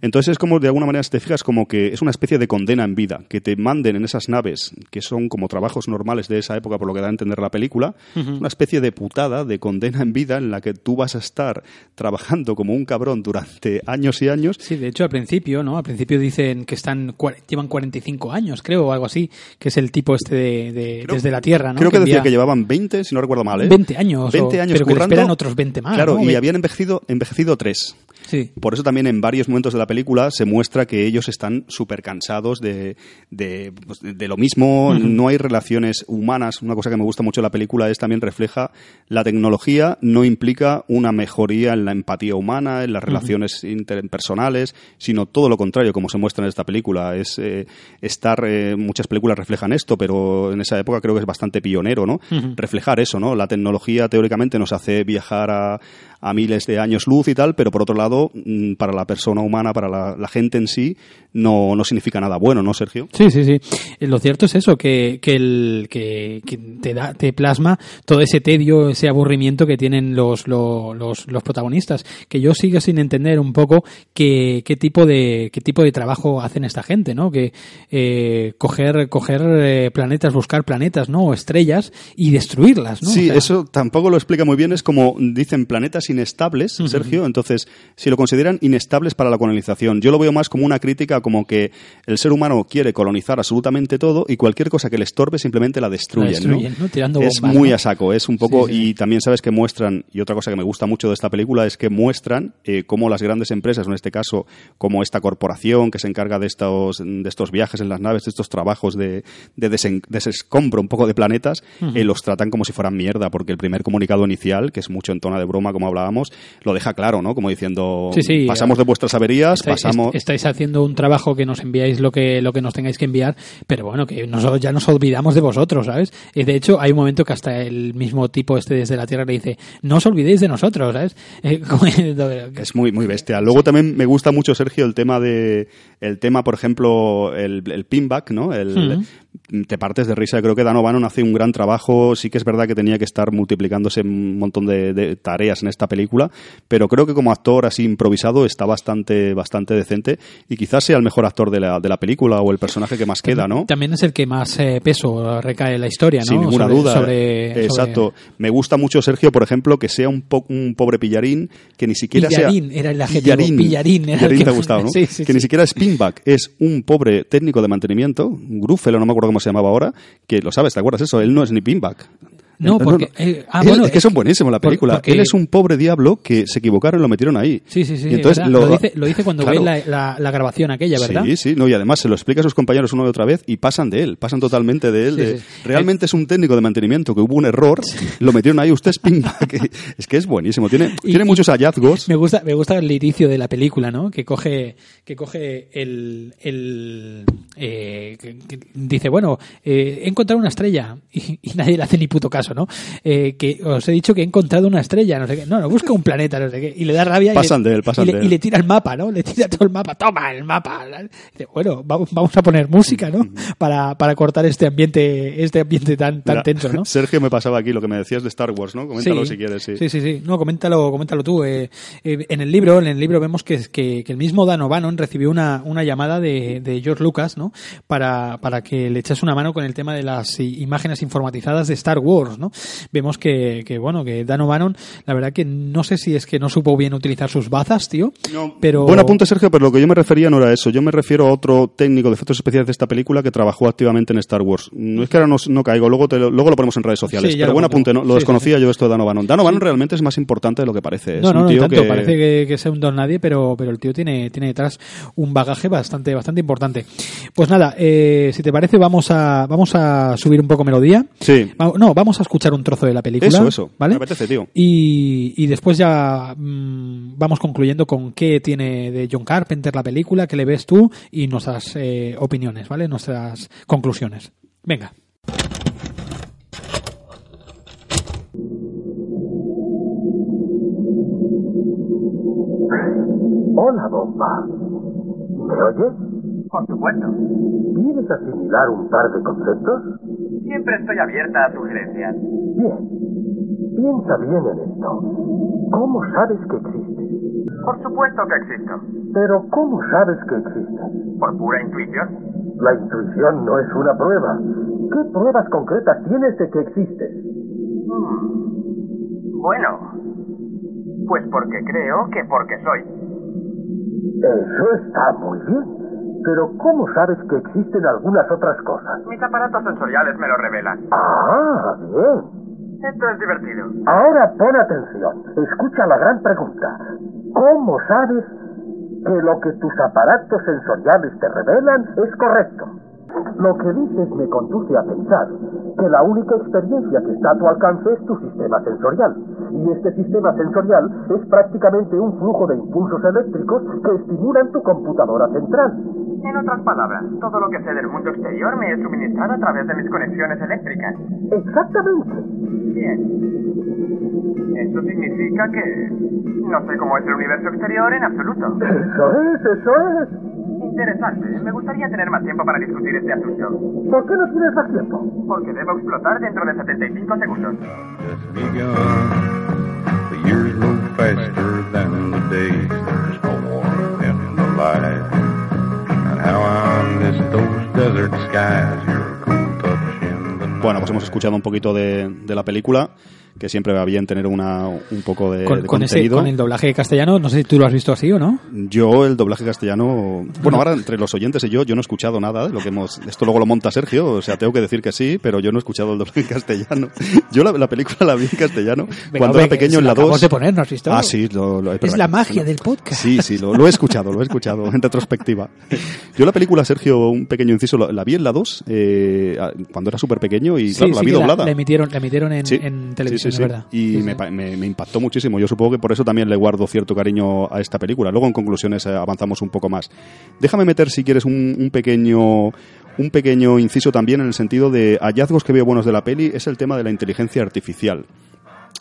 Entonces es como, de alguna manera, si te fijas, como que es una especie de condena en vida, que te manden en esas naves, que son como trabajos normales de esa época, por lo que da a entender la película, una especie de putada, de condena en vida, en la que tú vas a estar trabajando como un cabrón durante años y años, Sí, de hecho al principio, ¿no? Al principio dicen que están llevan 45 años, creo, o algo así, que es el tipo este de, de- Creo- desde la Tierra, ¿no? Creo que, decía envía que llevaban 20, si no recuerdo mal, ¿eh? 20 años, 20 o- años pero que esperan otros 20 más, Claro, ¿no? y habían envejecido, envejecido 3. Sí. Por eso también en varios momentos de la película se muestra que ellos están súper cansados de, de, pues, de- lo mismo, no hay relaciones humanas. Una cosa que me gusta mucho de la película es también refleja la tecnología no implica una mejoría en la empatía humana, en las relaciones interpersonales, sino todo lo contrario, como se muestra en esta película. Es eh, estar, eh, muchas películas reflejan esto, pero en esa época creo que es bastante pionero, ¿no? Reflejar eso, ¿no? La tecnología teóricamente nos hace viajar a, a miles de años luz y tal, pero por otro lado, mm, para la persona humana, para la, la gente en sí, no, no significa nada bueno, ¿no, Sergio? Sí, sí, sí. Eh, Lo cierto es eso, que, que, el, que, que te, da, te plasma todo ese tedio, ese aburrimiento que tienen los, los, los, los protagonistas. Que yo sigo sin entender un poco qué, qué, tipo, de, qué tipo de trabajo hacen esta gente, ¿no? Que eh, coger, coger eh, planetas, buscar planetas, ¿no? O estrellas y destruirlas, ¿no? Sí, O sea, eso tampoco lo explica muy bien. Es como dicen planetas inestables, Sergio. Entonces, si lo consideran inestables para la colonización, yo lo veo más como una crítica, como que el ser humano quiere colonizar absolutamente todo y cualquier cosa que le estorbe simplemente la destruyen. La destruyen, ¿no? Tirando es bombas, muy ¿no? a saco, es un poco. Sí, sí, sí. Y también sabes que muestran, y otra cosa que me gusta mucho de esta película es que muestran eh, cómo las grandes empresas, en este caso, como esta corporación que se encarga de estos, de estos viajes en las naves, de estos trabajos de, de desen- desescombro un poco de planetas, eh, los tratan como si fueran mierda, porque el primer comunicado inicial, que es mucho en tono de broma, como hablábamos, lo deja claro, ¿no? Como diciendo, Sí, sí, pasamos de vuestras averías, Estáis, pasamos... est- estáis haciendo un trabajo que nos enviáis lo que lo que nos tengáis que enviar, pero bueno, que nosotros ya nos olvidamos de vosotros, ¿sabes? Y de hecho, hay un momento que hasta el mismo tipo este desde la Tierra le dice, no os olvidéis de nosotros, ¿sabes? (laughs) Eh, Es muy, muy bestia. Luego también me gusta mucho, Sergio, el tema de, el tema, por ejemplo, el, el pinback, ¿no? El, Te partes de risa. Creo que Dan O'Bannon hace un gran trabajo. Sí que es verdad que tenía que estar multiplicándose un montón de, de tareas en esta película, pero creo que como actor así improvisado está bastante, bastante decente y quizás sea el mejor actor de la, de la película o el personaje que más queda, ¿no? También es el que más eh, peso recae en la historia, ¿no? Sin ninguna Sobre- duda. sobre- sobre- Exacto. Me gusta mucho, Sergio, por ejemplo, que sea un, po- un pobre pillarín que ni siquiera Pillarín sea. era el adjetivo, pillarín era el Pillarín que- te ha gustado, ¿no? (laughs) Sí, sí, que sí. ni siquiera es pinback, es un pobre técnico de mantenimiento, un grúfelo, no me acuerdo cómo se llamaba ahora, que lo sabes, ¿te acuerdas eso? Él no es ni pinback. No, porque- eh, ah, Él- bueno, es que eh, son buenísimos la película. porque- Él es un pobre diablo que se equivocaron y lo metieron ahí. Sí, sí, sí. Y entonces lo, lo, dice, lo dice cuando Claro. ve la, la- la grabación aquella, ¿verdad? Sí, sí, no, y además se lo explica a sus compañeros una y otra vez y pasan de él, pasan totalmente de él. Sí, de- sí. Realmente es un técnico de mantenimiento que hubo un error, lo metieron ahí, usted es pinback. (laughs) es que es buenísimo, tiene, Y- tiene muchos hallazgos. Me gusta, me gusta el inicio de la película, ¿no? Que coge, que coge el, el eh, que- que dice, bueno, eh, he encontrado una estrella y, y nadie le hace ni puto caso, ¿no? Eh, que os he dicho que he encontrado una estrella, no sé qué, no, no busca un planeta, no sé qué, y le da rabia y le, de él, pasan y le, de él. y le tira el mapa, ¿no? Le tira todo el mapa, toma el mapa. Dice, bueno, vamos, vamos a poner música, ¿no? Para, para cortar este ambiente, este ambiente tan, tan Mira, tenso, ¿no? (laughs) Sergio me pasaba aquí lo que me decías de Star Wars, ¿no? Coméntalo Sí. si quieres, sí. Sí, sí, sí. No, coméntalo, coméntalo tú. Eh, eh, en el libro, en el libro vemos que, que, que el mismo Dan O'Bannon recibió una, una llamada de, de George Lucas, ¿no? Para, para que le echase una mano con el tema de las imágenes informatizadas de Star Wars, nosotros, ¿no? Vemos que, que, bueno, que Dan O'Bannon, la verdad que no sé si es que no supo bien utilizar sus bazas, tío, pero... Buen apunte, Sergio, pero lo que yo me refería no era eso. Yo me refiero a otro técnico de efectos especiales de esta película que trabajó activamente en Star Wars. No es que ahora no, no caigo, luego, te lo, luego lo ponemos en redes sociales. Sí, pero buen apunte, ¿no? Lo Sí, desconocía yo esto de Dan O'Bannon. Dan O'Bannon realmente es más importante de lo que parece. Es No, un no, no, tío tanto. que- Parece que, que sea un don nadie, pero, pero el tío tiene, tiene detrás un bagaje bastante, bastante importante. Pues nada, eh, si te parece, vamos a, vamos a subir un poco melodía. Sí. Va- No, vamos a escuchar un trozo de la película. Eso, eso. ¿Vale? Me apetece, tío. Y, y después ya mm, vamos concluyendo con qué tiene de John Carpenter la película, qué le ves tú y nuestras eh, opiniones, ¿vale? Nuestras conclusiones. Venga. Hola, bomba. ¿Me oyes? Por supuesto. ¿Quieres asimilar un par de conceptos? Siempre estoy abierta a sugerencias. Bien. Piensa bien en esto. ¿Cómo sabes que existes? Por supuesto que existo. Pero ¿cómo sabes que existes? Por pura intuición. La intuición no es una prueba. ¿Qué pruebas concretas tienes de que existes? Hmm. Bueno. Pues porque creo que porque soy. Eso está muy bien. Pero ¿cómo sabes que existen algunas otras cosas? Mis aparatos sensoriales me lo revelan. Ah, bien. Esto es divertido. Ahora pon atención. Escucha la gran pregunta. ¿Cómo sabes que lo que tus aparatos sensoriales te revelan es correcto? Lo que dices me conduce a pensar que la única experiencia que está a tu alcance es tu sistema sensorial. Y este sistema sensorial es prácticamente un flujo de impulsos eléctricos que estimulan tu computadora central. En otras palabras, todo lo que sé del mundo exterior me es suministrado a través de mis conexiones eléctricas. Exactamente. Bien. Eso significa que no sé cómo es el universo exterior en absoluto. Eso es, eso es. Interesante. Me gustaría tener más tiempo para discutir este asunto. ¿Por qué no tienes más tiempo? Porque debo explotar dentro de 75 segundos. Bueno, pues hemos escuchado un poquito de, de la película, que siempre va bien tener una, un poco de, Con, de con ese, contenido. con el doblaje castellano, no sé si tú lo has visto así o no. Yo, el doblaje castellano. Bueno, ahora entre los oyentes y yo, yo no he escuchado nada de lo que hemos. Esto luego lo monta Sergio, o sea, tengo que decir que sí, pero yo no he escuchado el doblaje castellano. (laughs) Yo la, la película la vi en castellano Venga, cuando era pequeño que en la lo acabamos 2. de poner, ¿no has visto? Ah, sí, lo, lo- Es la magia del podcast. Sí, sí, lo, lo he escuchado, lo he escuchado en retrospectiva. Yo la película, Sergio, un pequeño inciso, la, la vi en la 2 eh, cuando era súper pequeño y Sí, claro, la sí vi doblada. La, emitieron, la emitieron en, Sí, en televisión, sí, sí, es sí. verdad. Y Sí, sí. me, me- me impactó muchísimo. Yo supongo que por eso también le guardo cierto cariño a esta película. Luego, en conclusiones, eh, avanzamos un poco más. Déjame meter, si quieres, un, un pequeño un pequeño inciso también en el sentido de hallazgos que veo buenos de la peli es el tema de la inteligencia artificial.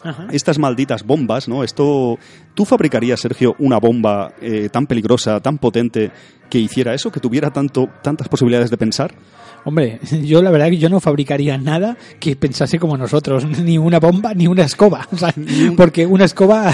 Ajá. Estas malditas bombas, ¿no? Esto, ¿tú fabricarías, Sergio, una bomba eh, tan peligrosa, tan potente, que hiciera eso, que tuviera tanto, tantas posibilidades de pensar? Hombre, (laughs) yo la verdad que yo no fabricaría nada que pensase como nosotros, (laughs) ni una bomba ni una escoba, (laughs) o sea, porque una escoba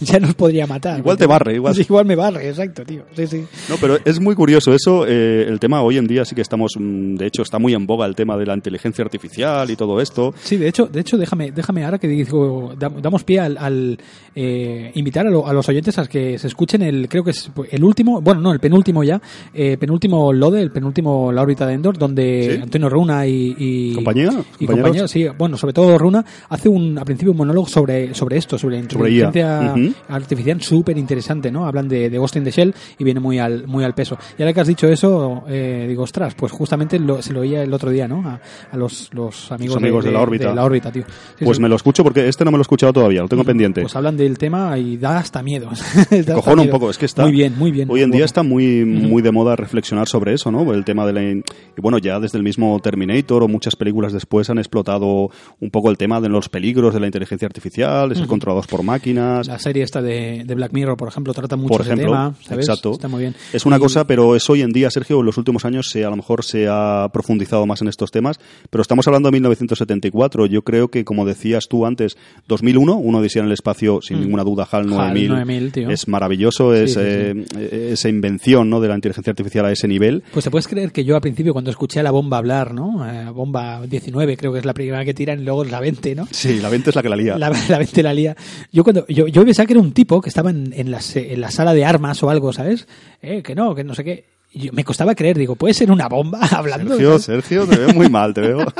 ya nos podría matar. Igual te barre, igual. Sí, igual me barre, exacto, tío. Sí, sí. No, pero es muy curioso eso. eh, el tema hoy en día sí que estamos, mm, de hecho, está muy en boga el tema de la inteligencia artificial y todo esto. Sí, de hecho, de hecho, déjame, déjame ahora que digo, dam- damos pie al, al, eh, invitar a, lo- a los oyentes a que se escuchen el, creo que es el último, bueno, no, el penúltimo ya, eh, penúltimo Lode, el penúltimo La órbita de Endor, donde ¿Sí? Antonio Runa y, y ¿Compañía? y ¿Compañeros? compañía, sí, bueno, sobre todo Runa hace un, al principio un monólogo sobre, sobre esto, sobre la inteligencia artificial súper interesante, ¿no? Hablan de, de Ghost in the Shell y viene muy al, muy al peso. Y ahora que has dicho eso, eh, digo, ostras, pues justamente lo- se lo oía el otro día, ¿no? A, a los, los amigos, Los amigos de la órbita. de la órbita, tío. Sí, Pues sí. me lo escucho porque este no me lo he escuchado todavía, lo tengo pendiente. Pues hablan del tema y da hasta miedo. (laughs) Da hasta Cojona un poco, es que está. Muy bien, muy bien. Hoy en día está muy, muy de moda reflexionar sobre eso, ¿no? El tema de la. Y bueno, ya desde el mismo Terminator o muchas películas después han explotado un poco el tema de los peligros de la inteligencia artificial, de ser controlados por máquinas. La serie esta de, de Black Mirror, por ejemplo, trata mucho por ese ejemplo, tema. ¿sabes? exacto. Está muy bien. Es una Y- cosa, pero es hoy en día, Sergio, en los últimos años se, a lo mejor se ha profundizado más en estos temas, pero estamos hablando de 1974. Yo creo que, como decías tú antes, 2001, uno decía en el espacio, sin Mm. ninguna duda, HAL HAL 9000, 9000, tío. es maravilloso, es sí, eh, esa invención ¿no? de la inteligencia artificial a ese nivel. Pues te puedes creer que yo al principio cuando escuché a la bomba hablar, ¿no? Eh, bomba 19 creo que es la primera que tiran y luego la 20, ¿no? Sí, la 20 es la que la lía. La, (laughs) la 20 la lía. Yo cuando yo, yo pensaba que era un tipo que estaba en, en, la, en la sala de armas o algo, ¿sabes? Eh, que no, que no sé qué. Yo- me costaba creer, digo, ¿puede ser una bomba (laughs) hablando? Sergio, ¿sabes? Sergio, te veo muy mal, te veo. (laughs)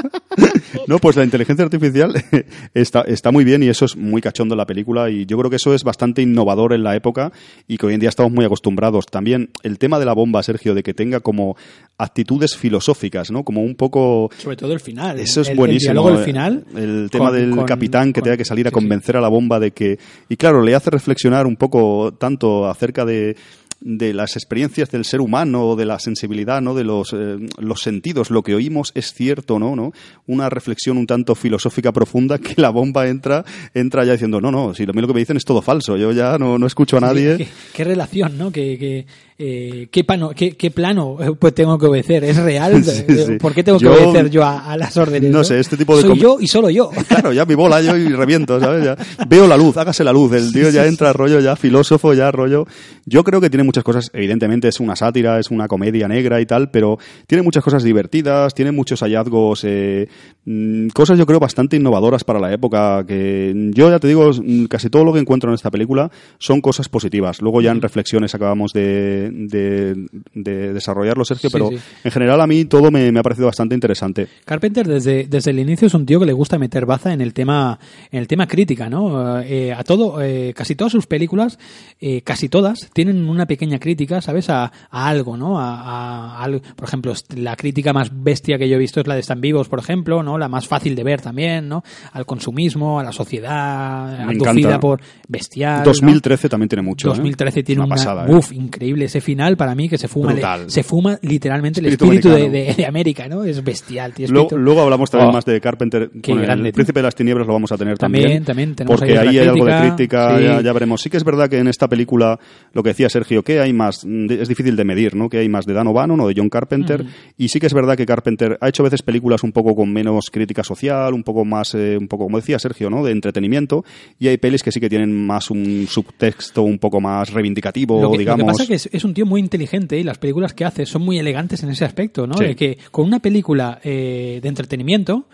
No, pues la inteligencia artificial (laughs) está, está muy bien y eso es muy cachondo en la película y yo creo que eso es bastante innovador en la época y que hoy en día estamos muy acostumbrados. También el tema de la bomba, Sergio, de que tenga como actitudes filosóficas, ¿no? Como un poco... Sobre todo el final. Eso es el, buenísimo. El diálogo del eh, final. El tema con- del con- capitán que con- tenga que salir a sí, sí. convencer a la bomba de que... Y claro, le hace reflexionar un poco tanto acerca de de las experiencias del ser humano, de la sensibilidad, ¿no? de los, eh, los sentidos, lo que oímos es cierto, ¿no? ¿no? Una reflexión un tanto filosófica profunda que la bomba entra, entra ya diciendo, no, no, si lo, lo que me dicen es todo falso, yo ya no, no escucho a nadie. ¿Qué, qué relación, ¿no? ¿Qué, qué, eh, qué, pano- qué- qué plano eh, pues tengo que obedecer? ¿Es real? (laughs) Sí, sí. ¿Por qué tengo que obedecer yo a, a las órdenes? No sé, este tipo de Soy yo y solo yo. (laughs) Claro, ya mi bola yo y reviento, ¿sabes? Ya veo la luz, hágase la luz. El tío ya entra rollo, ya filósofo, ya rollo. Yo creo que tiene muchas cosas, evidentemente es una sátira, es una comedia negra y tal, pero tiene muchas cosas divertidas, tiene muchos hallazgos, eh, mm, cosas yo creo bastante innovadoras para la época, que yo ya te digo, mm, casi todo lo que encuentro en esta película son cosas positivas. Luego ya en reflexiones acabamos de, de, de desarrollarlo, Sergio, Sí, pero sí. en general a mí todo me, me ha parecido bastante interesante. Carpenter desde, desde el inicio es un tío que le gusta meter baza en el tema en el tema crítica, ¿no? Eh, a todo, eh, casi todas sus películas, eh, casi todas tienen una pequeña crítica, ¿sabes? A, a algo, ¿no? A, a- a algo. por ejemplo, la crítica más bestia que yo he visto es la de Están vivos, por ejemplo, ¿no? La más fácil de ver también, ¿no? Al consumismo, a la sociedad, Me aducida encanta. por bestial. ¿no? 2013 también tiene mucho. ¿eh? 2013 tiene una, una pasada. ¿eh? uf, increíble ese final para mí que se fuma Brutal. se fuma literalmente Espíritu el espíritu de, de- de América, ¿no? Es bestial, tío. Luego, luego hablamos también Oh. más de Carpenter. Qué con grande, el tío. Príncipe de las Tinieblas lo vamos a tener También, también. también, porque ahí ahí hay algo de crítica, sí. ya, ya veremos. Sí que es verdad que en esta película, lo que decía Sergio, que hay más, de- es difícil de medir, ¿no? Que hay más de Dan O'Bannon o de John Carpenter. Y sí que es verdad que Carpenter ha hecho a veces películas un poco con menos crítica social, un poco más, eh, un poco, como decía Sergio, ¿no? De entretenimiento. Y hay pelis que sí que tienen más un subtexto un poco más reivindicativo, Lo que, lo que digamos. pasa es que es, es un tío muy inteligente y las películas que hace son muy elegantes en ese aspecto, ¿no? Sí. De que con una película eh, de entretenimiento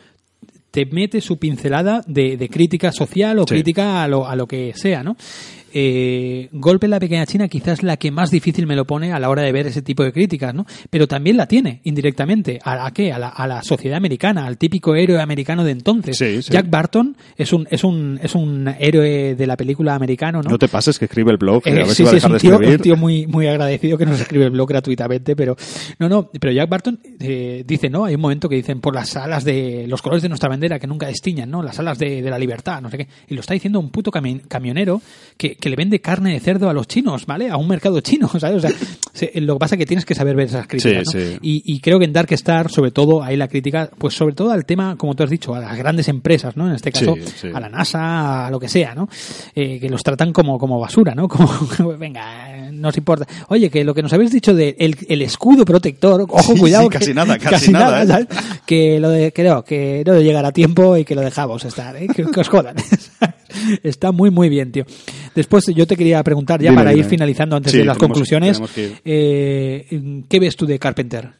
te mete su pincelada de, de crítica social o Sí. crítica a lo, a lo que sea, ¿no? Eh, Golpe en la pequeña China quizás la que más difícil me lo pone a la hora de ver ese tipo de críticas, ¿no? Pero también la tiene indirectamente. ¿A, a qué? A la, a la sociedad americana, al típico héroe americano de entonces. Sí, sí. Jack Barton es un, es un, es un héroe de la película americano, ¿no? No te pases que escribe el blog, Eh, a ver sí, si va a sí, es un tío, escribir. un tío muy, muy agradecido que nos escribe el blog gratuitamente, pero no, no, pero Jack Barton eh, dice, ¿no? Hay un momento que dicen por las alas de los colores de nuestra bandera que nunca destiñan, ¿no? Las alas de, de la libertad, no sé qué. Y lo está diciendo un puto cami- camionero que, que le vende carne de cerdo a los chinos, ¿vale? A un mercado chino, (laughs) ¿sabes? O sea, se- lo que pasa es que tienes que saber ver esas críticas, Sí, ¿no? sí. Y, y creo que en Dark Star, sobre todo, ahí la crítica, pues sobre todo al tema, como tú has dicho, a las grandes empresas, ¿no? En este caso, Sí, a la NASA, a lo que sea, ¿no? Eh, que los tratan como, como basura, ¿no? (laughs) Como, venga, eh, no os importa. Oye, que lo que nos habéis dicho de el, el escudo protector, ojo, cuidado. que- (laughs) casi nada, casi nada, ¿eh? ¿sabes? Que lo de, creo, que no llegará a tiempo y que lo dejamos estar, ¿eh? Que, que os jodan. Está muy, muy bien, tío. Después yo te quería preguntar, ya Dime, para ir finalizando antes Sí, de las tenemos- conclusiones, tenemos que ir. eh, ¿qué ves tú de Carpenter?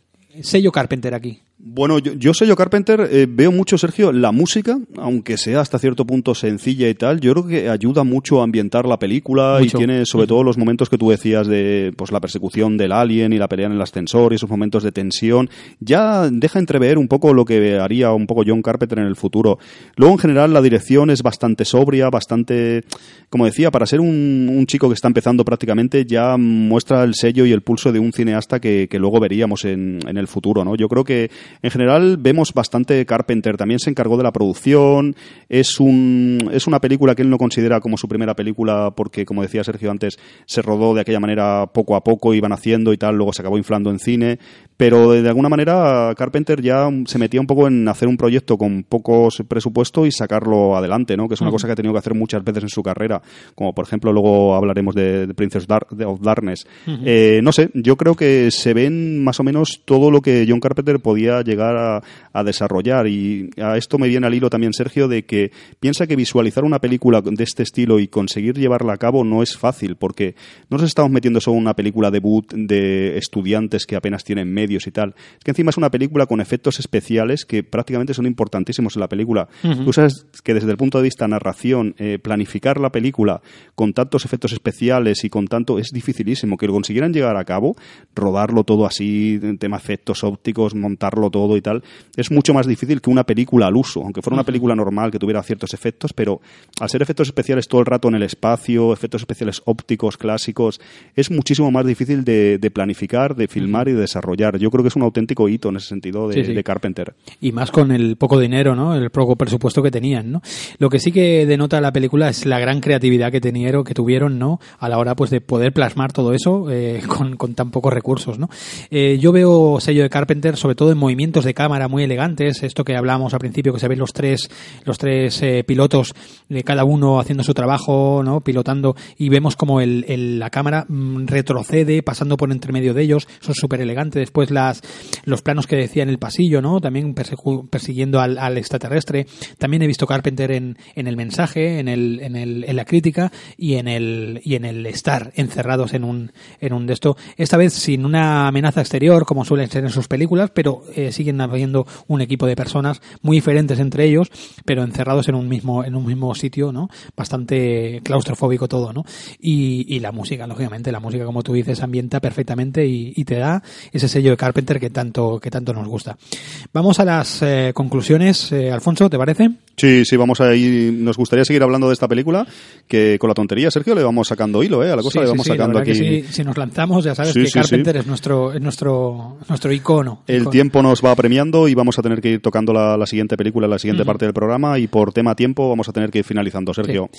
Sello Carpenter aquí. Bueno, yo, yo soy yo Carpenter, eh, veo mucho, Sergio, la música, aunque sea hasta cierto punto sencilla y tal, yo creo que ayuda mucho a ambientar la película Mucho. y tiene sobre todo los momentos que tú decías de pues la persecución del alien y la pelea en el ascensor y esos momentos de tensión, ya deja entrever un poco lo que haría un poco John Carpenter en el futuro. Luego, en general, la dirección es bastante sobria, bastante, como decía, para ser un, un chico que está empezando prácticamente, ya muestra el sello y el pulso de un cineasta que, que luego veríamos en, en el futuro, ¿no? Yo creo que en general vemos bastante Carpenter. También se encargó de la producción. Es, un, es una película que él no considera como su primera película porque, como decía Sergio antes, se rodó de aquella manera poco a poco, iban haciendo y tal, luego se acabó inflando en cine. Pero de, de alguna manera Carpenter ya se metía un poco en hacer un proyecto con pocos presupuesto y sacarlo adelante, ¿no? Que es una cosa que ha tenido que hacer muchas veces en su carrera. Como por ejemplo, luego hablaremos de, de Princess Dar- of Darkness. Eh, no sé, yo creo que se ven más o menos todo lo que John Carpenter podía podría llegar a, a desarrollar. Y a esto me viene al hilo también Sergio de que piensa que visualizar una película de este estilo y conseguir llevarla a cabo no es fácil, porque no nos estamos metiendo solo en una película debut de estudiantes que apenas tienen medios y tal. Es que encima es una película con efectos especiales que prácticamente son importantísimos en la película. Tú sabes que desde el punto de vista narración, eh, planificar la película con tantos efectos especiales y con tanto es dificilísimo. Que lo consiguieran llegar a cabo, rodarlo todo así, tema efectos ópticos, montarlo todo y tal, es mucho más difícil que una película al uso. Aunque fuera una película normal que tuviera ciertos efectos, pero al ser efectos especiales todo el rato en el espacio, efectos especiales ópticos clásicos, es muchísimo más difícil de, de planificar, de filmar y de desarrollar. Yo creo que es un auténtico hito en ese sentido de, Sí, sí. de Carpenter. y más con el poco dinero, ¿no? El poco presupuesto que tenían, ¿no? Lo que sí que denota la película es la gran creatividad que tenieron, que tuvieron, ¿no? A la hora, pues, de poder plasmar todo eso eh, (laughs) con, con tan pocos recursos, ¿no? Eh, yo veo sello de Carpenter, sobre todo en movimientos de cámara muy elegantes, esto que hablábamos al principio, que se ven los tres, los tres eh, pilotos, de cada uno haciendo su trabajo, ¿no? Pilotando, y vemos como el, el- la cámara mm, retrocede, pasando por entre medio de ellos, son súper elegantes. Después las, los planos que decía en el pasillo, ¿no? También persiguiendo al, al extraterrestre. También he visto Carpenter en, en el mensaje, en el, en el, en la crítica y en el, y en el estar encerrados en un, en un de esto. Esta vez sin una amenaza exterior, como suelen ser en sus películas, pero eh, siguen habiendo un equipo de personas muy diferentes entre ellos, pero encerrados en un mismo, en un mismo sitio, ¿no? Bastante claustrofóbico todo, ¿no? Y, y la música, lógicamente, la música, como tú dices, ambienta perfectamente y, y te da ese sello de Carpenter que tanto, que tanto nos gusta. Vamos a las eh, conclusiones, eh, Alfonso, ¿te parece? Sí, sí, vamos a ir. Nos gustaría seguir hablando de esta película, que con la tontería, Sergio, le vamos sacando hilo, ¿eh? A la cosa Sí, le vamos sí, sacando aquí. que si nos lanzamos, ya sabes que. Carpenter es nuestro, es nuestro, nuestro icono. El Icono. tiempo nos va apremiando y vamos a tener que ir tocando la, la siguiente película, la siguiente parte del programa y por tema tiempo vamos a tener que ir finalizando, Sergio.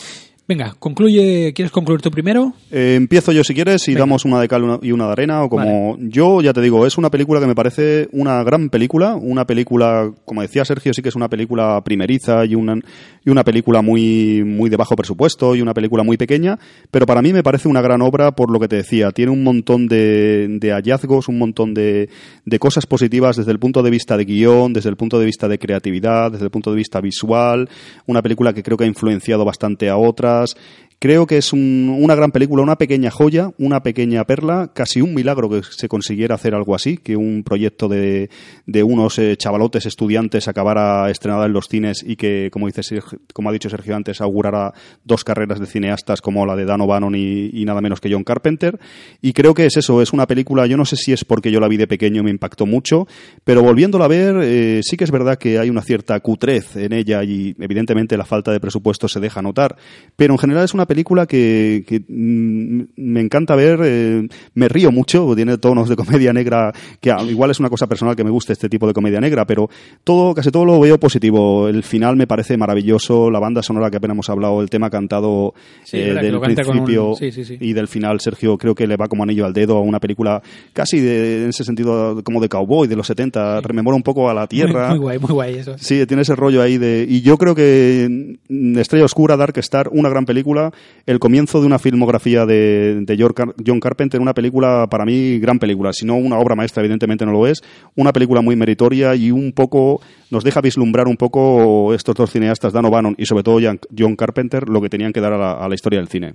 Venga, concluye, ¿quieres concluir tú primero? Eh, empiezo yo si quieres y Venga. damos una de cal y una de arena o como yo ya te digo, es una película que me parece una gran película, una película, como decía Sergio, sí que es una película primeriza y una, y una película muy, muy de bajo presupuesto y una película muy pequeña, pero para mí me parece una gran obra por lo que te decía, tiene un montón de, de hallazgos, un montón de, de cosas positivas desde el punto de vista de guion, desde el punto de vista de creatividad, desde el punto de vista visual, una película que creo que ha influenciado bastante a otras, cosas Creo que es un- una gran película, una pequeña joya, una pequeña perla, casi un milagro que se consiguiera hacer algo así, que un proyecto de, de unos eh, chavalotes estudiantes acabara estrenada en los cines y que, como, dice, como ha dicho Sergio antes, augurara dos carreras de cineastas como la de Dan O'Bannon y, y nada menos que John Carpenter. Y creo que es eso, es una película, yo no sé si es porque yo la vi de pequeño y me impactó mucho, pero volviéndola a ver, eh, sí que es verdad que hay una cierta cutrez en ella y evidentemente la falta de presupuesto se deja notar, pero en general es una película que, que, mm, me encanta ver, eh, me río mucho, tiene tonos de comedia negra, que igual es una cosa personal que me gusta este tipo de comedia negra, pero todo, casi todo lo veo positivo. El final me parece maravilloso, la banda sonora que apenas hemos hablado, el tema cantado Sí, eh, del un- principio sí, sí, sí. y del final, Sergio, creo que le va como anillo al dedo a una película casi de, en ese sentido como de cowboy de los 70, rememora un poco a la tierra. Muy, muy guay, muy guay eso. Sí, tiene ese rollo ahí de... Y yo creo que mm, Estrella Oscura, Dark Star, una gran película, el comienzo de una filmografía de, John Car- John Carpenter, una película, para mí, gran película. Si no una obra maestra, evidentemente no lo es. Una película muy meritoria y un poco... Nos deja vislumbrar un poco estos dos cineastas, Dan O'Bannon y sobre todo John Carpenter, lo que tenían que dar a la, a la historia del cine.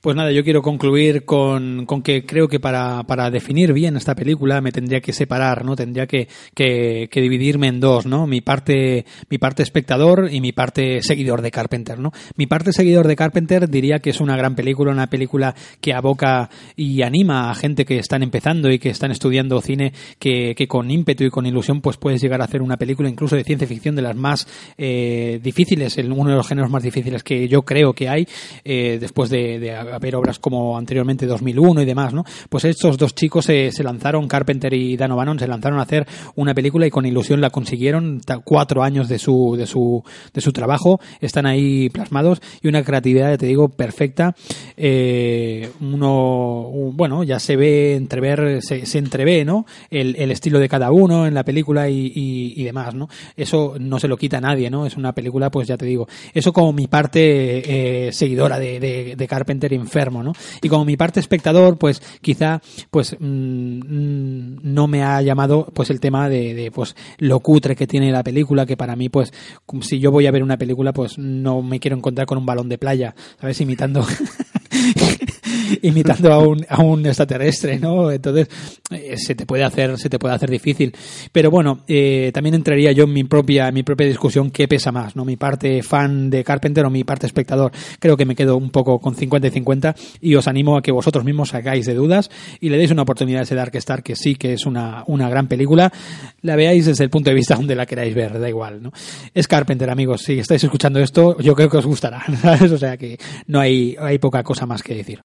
Pues nada, yo quiero concluir con, con que creo que para, para definir bien esta película me tendría que separar, ¿no? Tendría que, que, dividirme en dos, ¿no? Mi parte, mi parte espectador y mi parte seguidor de Carpenter, ¿no? Mi parte seguidor de Carpenter diría que es una gran película, una película que aboca y anima a gente que están empezando y que están estudiando cine, que, que con ímpetu y con ilusión pues puedes llegar a hacer una película incluso de ciencia ficción de las más eh, difíciles, uno de los géneros más difíciles que yo creo que hay, eh, después de, haber obras como anteriormente 2001 y demás, ¿no? Pues estos dos chicos se, se lanzaron, Carpenter y Dan O'Bannon, se lanzaron a hacer una película y con ilusión la consiguieron, cuatro años de su, de su, de su trabajo, están ahí plasmados y una creatividad, te digo, perfecta. Eh, uno, un- bueno, ya se ve, entrever, se, se entrevé, ¿no? El, estilo de cada uno en la película y, y- demás, ¿no? Eso no se lo quita a nadie, ¿no? Es una película, pues ya te digo, eso como mi parte eh, seguidora de, de, Carpenter enfermo, ¿no? Y como mi parte espectador, pues quizá pues mm, mm, no me ha llamado pues el tema de, de, pues lo cutre que tiene la película, que para mí pues si yo voy a ver una película pues no me quiero encontrar con un balón de playa, ¿sabes? Imitando (laughs) imitando a un, a un extraterrestre, ¿no? Entonces, eh, se te puede hacer, se te puede hacer difícil. Pero bueno, eh, también entraría yo en mi propia, mi propia discusión qué pesa más, ¿no? Mi parte fan de Carpenter o mi parte espectador. Creo que me quedo un poco con 50 y 50 y os animo a que vosotros mismos hagáis de dudas y le deis una oportunidad a ese Dark Star, que sí que es una, una gran película. La veáis desde el punto de vista donde la queráis ver, da igual, ¿no? Es Carpenter, amigos. Si estáis escuchando esto, yo creo que os gustará, (laughs) ¿sabes? O sea que no hay, hay poca cosa más que decir.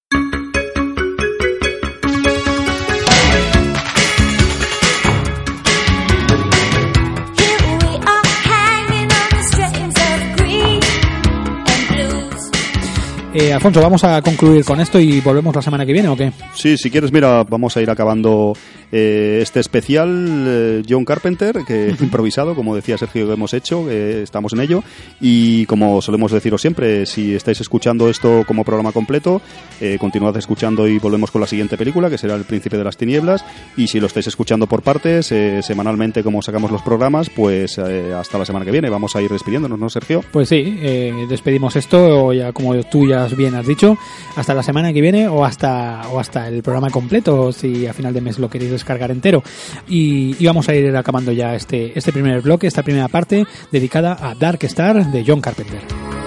Eh, Alfonso, vamos a concluir con esto y volvemos la semana que viene, ¿o qué? Sí, si quieres, mira, vamos a ir acabando eh, este especial eh, John Carpenter, que improvisado, como decía Sergio, que hemos hecho, estamos en ello. Y como solemos deciros siempre, si estáis escuchando esto como programa completo, eh, continuad escuchando y volvemos con la siguiente película, que será El Príncipe de las Tinieblas. Y si lo estáis escuchando por partes, eh, semanalmente, como sacamos los programas, pues hasta la semana que viene. Vamos a ir despidiéndonos, ¿no, Sergio? Pues sí, eh, despedimos esto, o ya como tú ya bien has dicho, hasta la semana que viene o hasta, o hasta el programa completo, si a final de mes lo queréis descargar entero. Y, y vamos a ir acabando ya este, este primer bloque, esta primera parte dedicada a Dark Star de John Carpenter.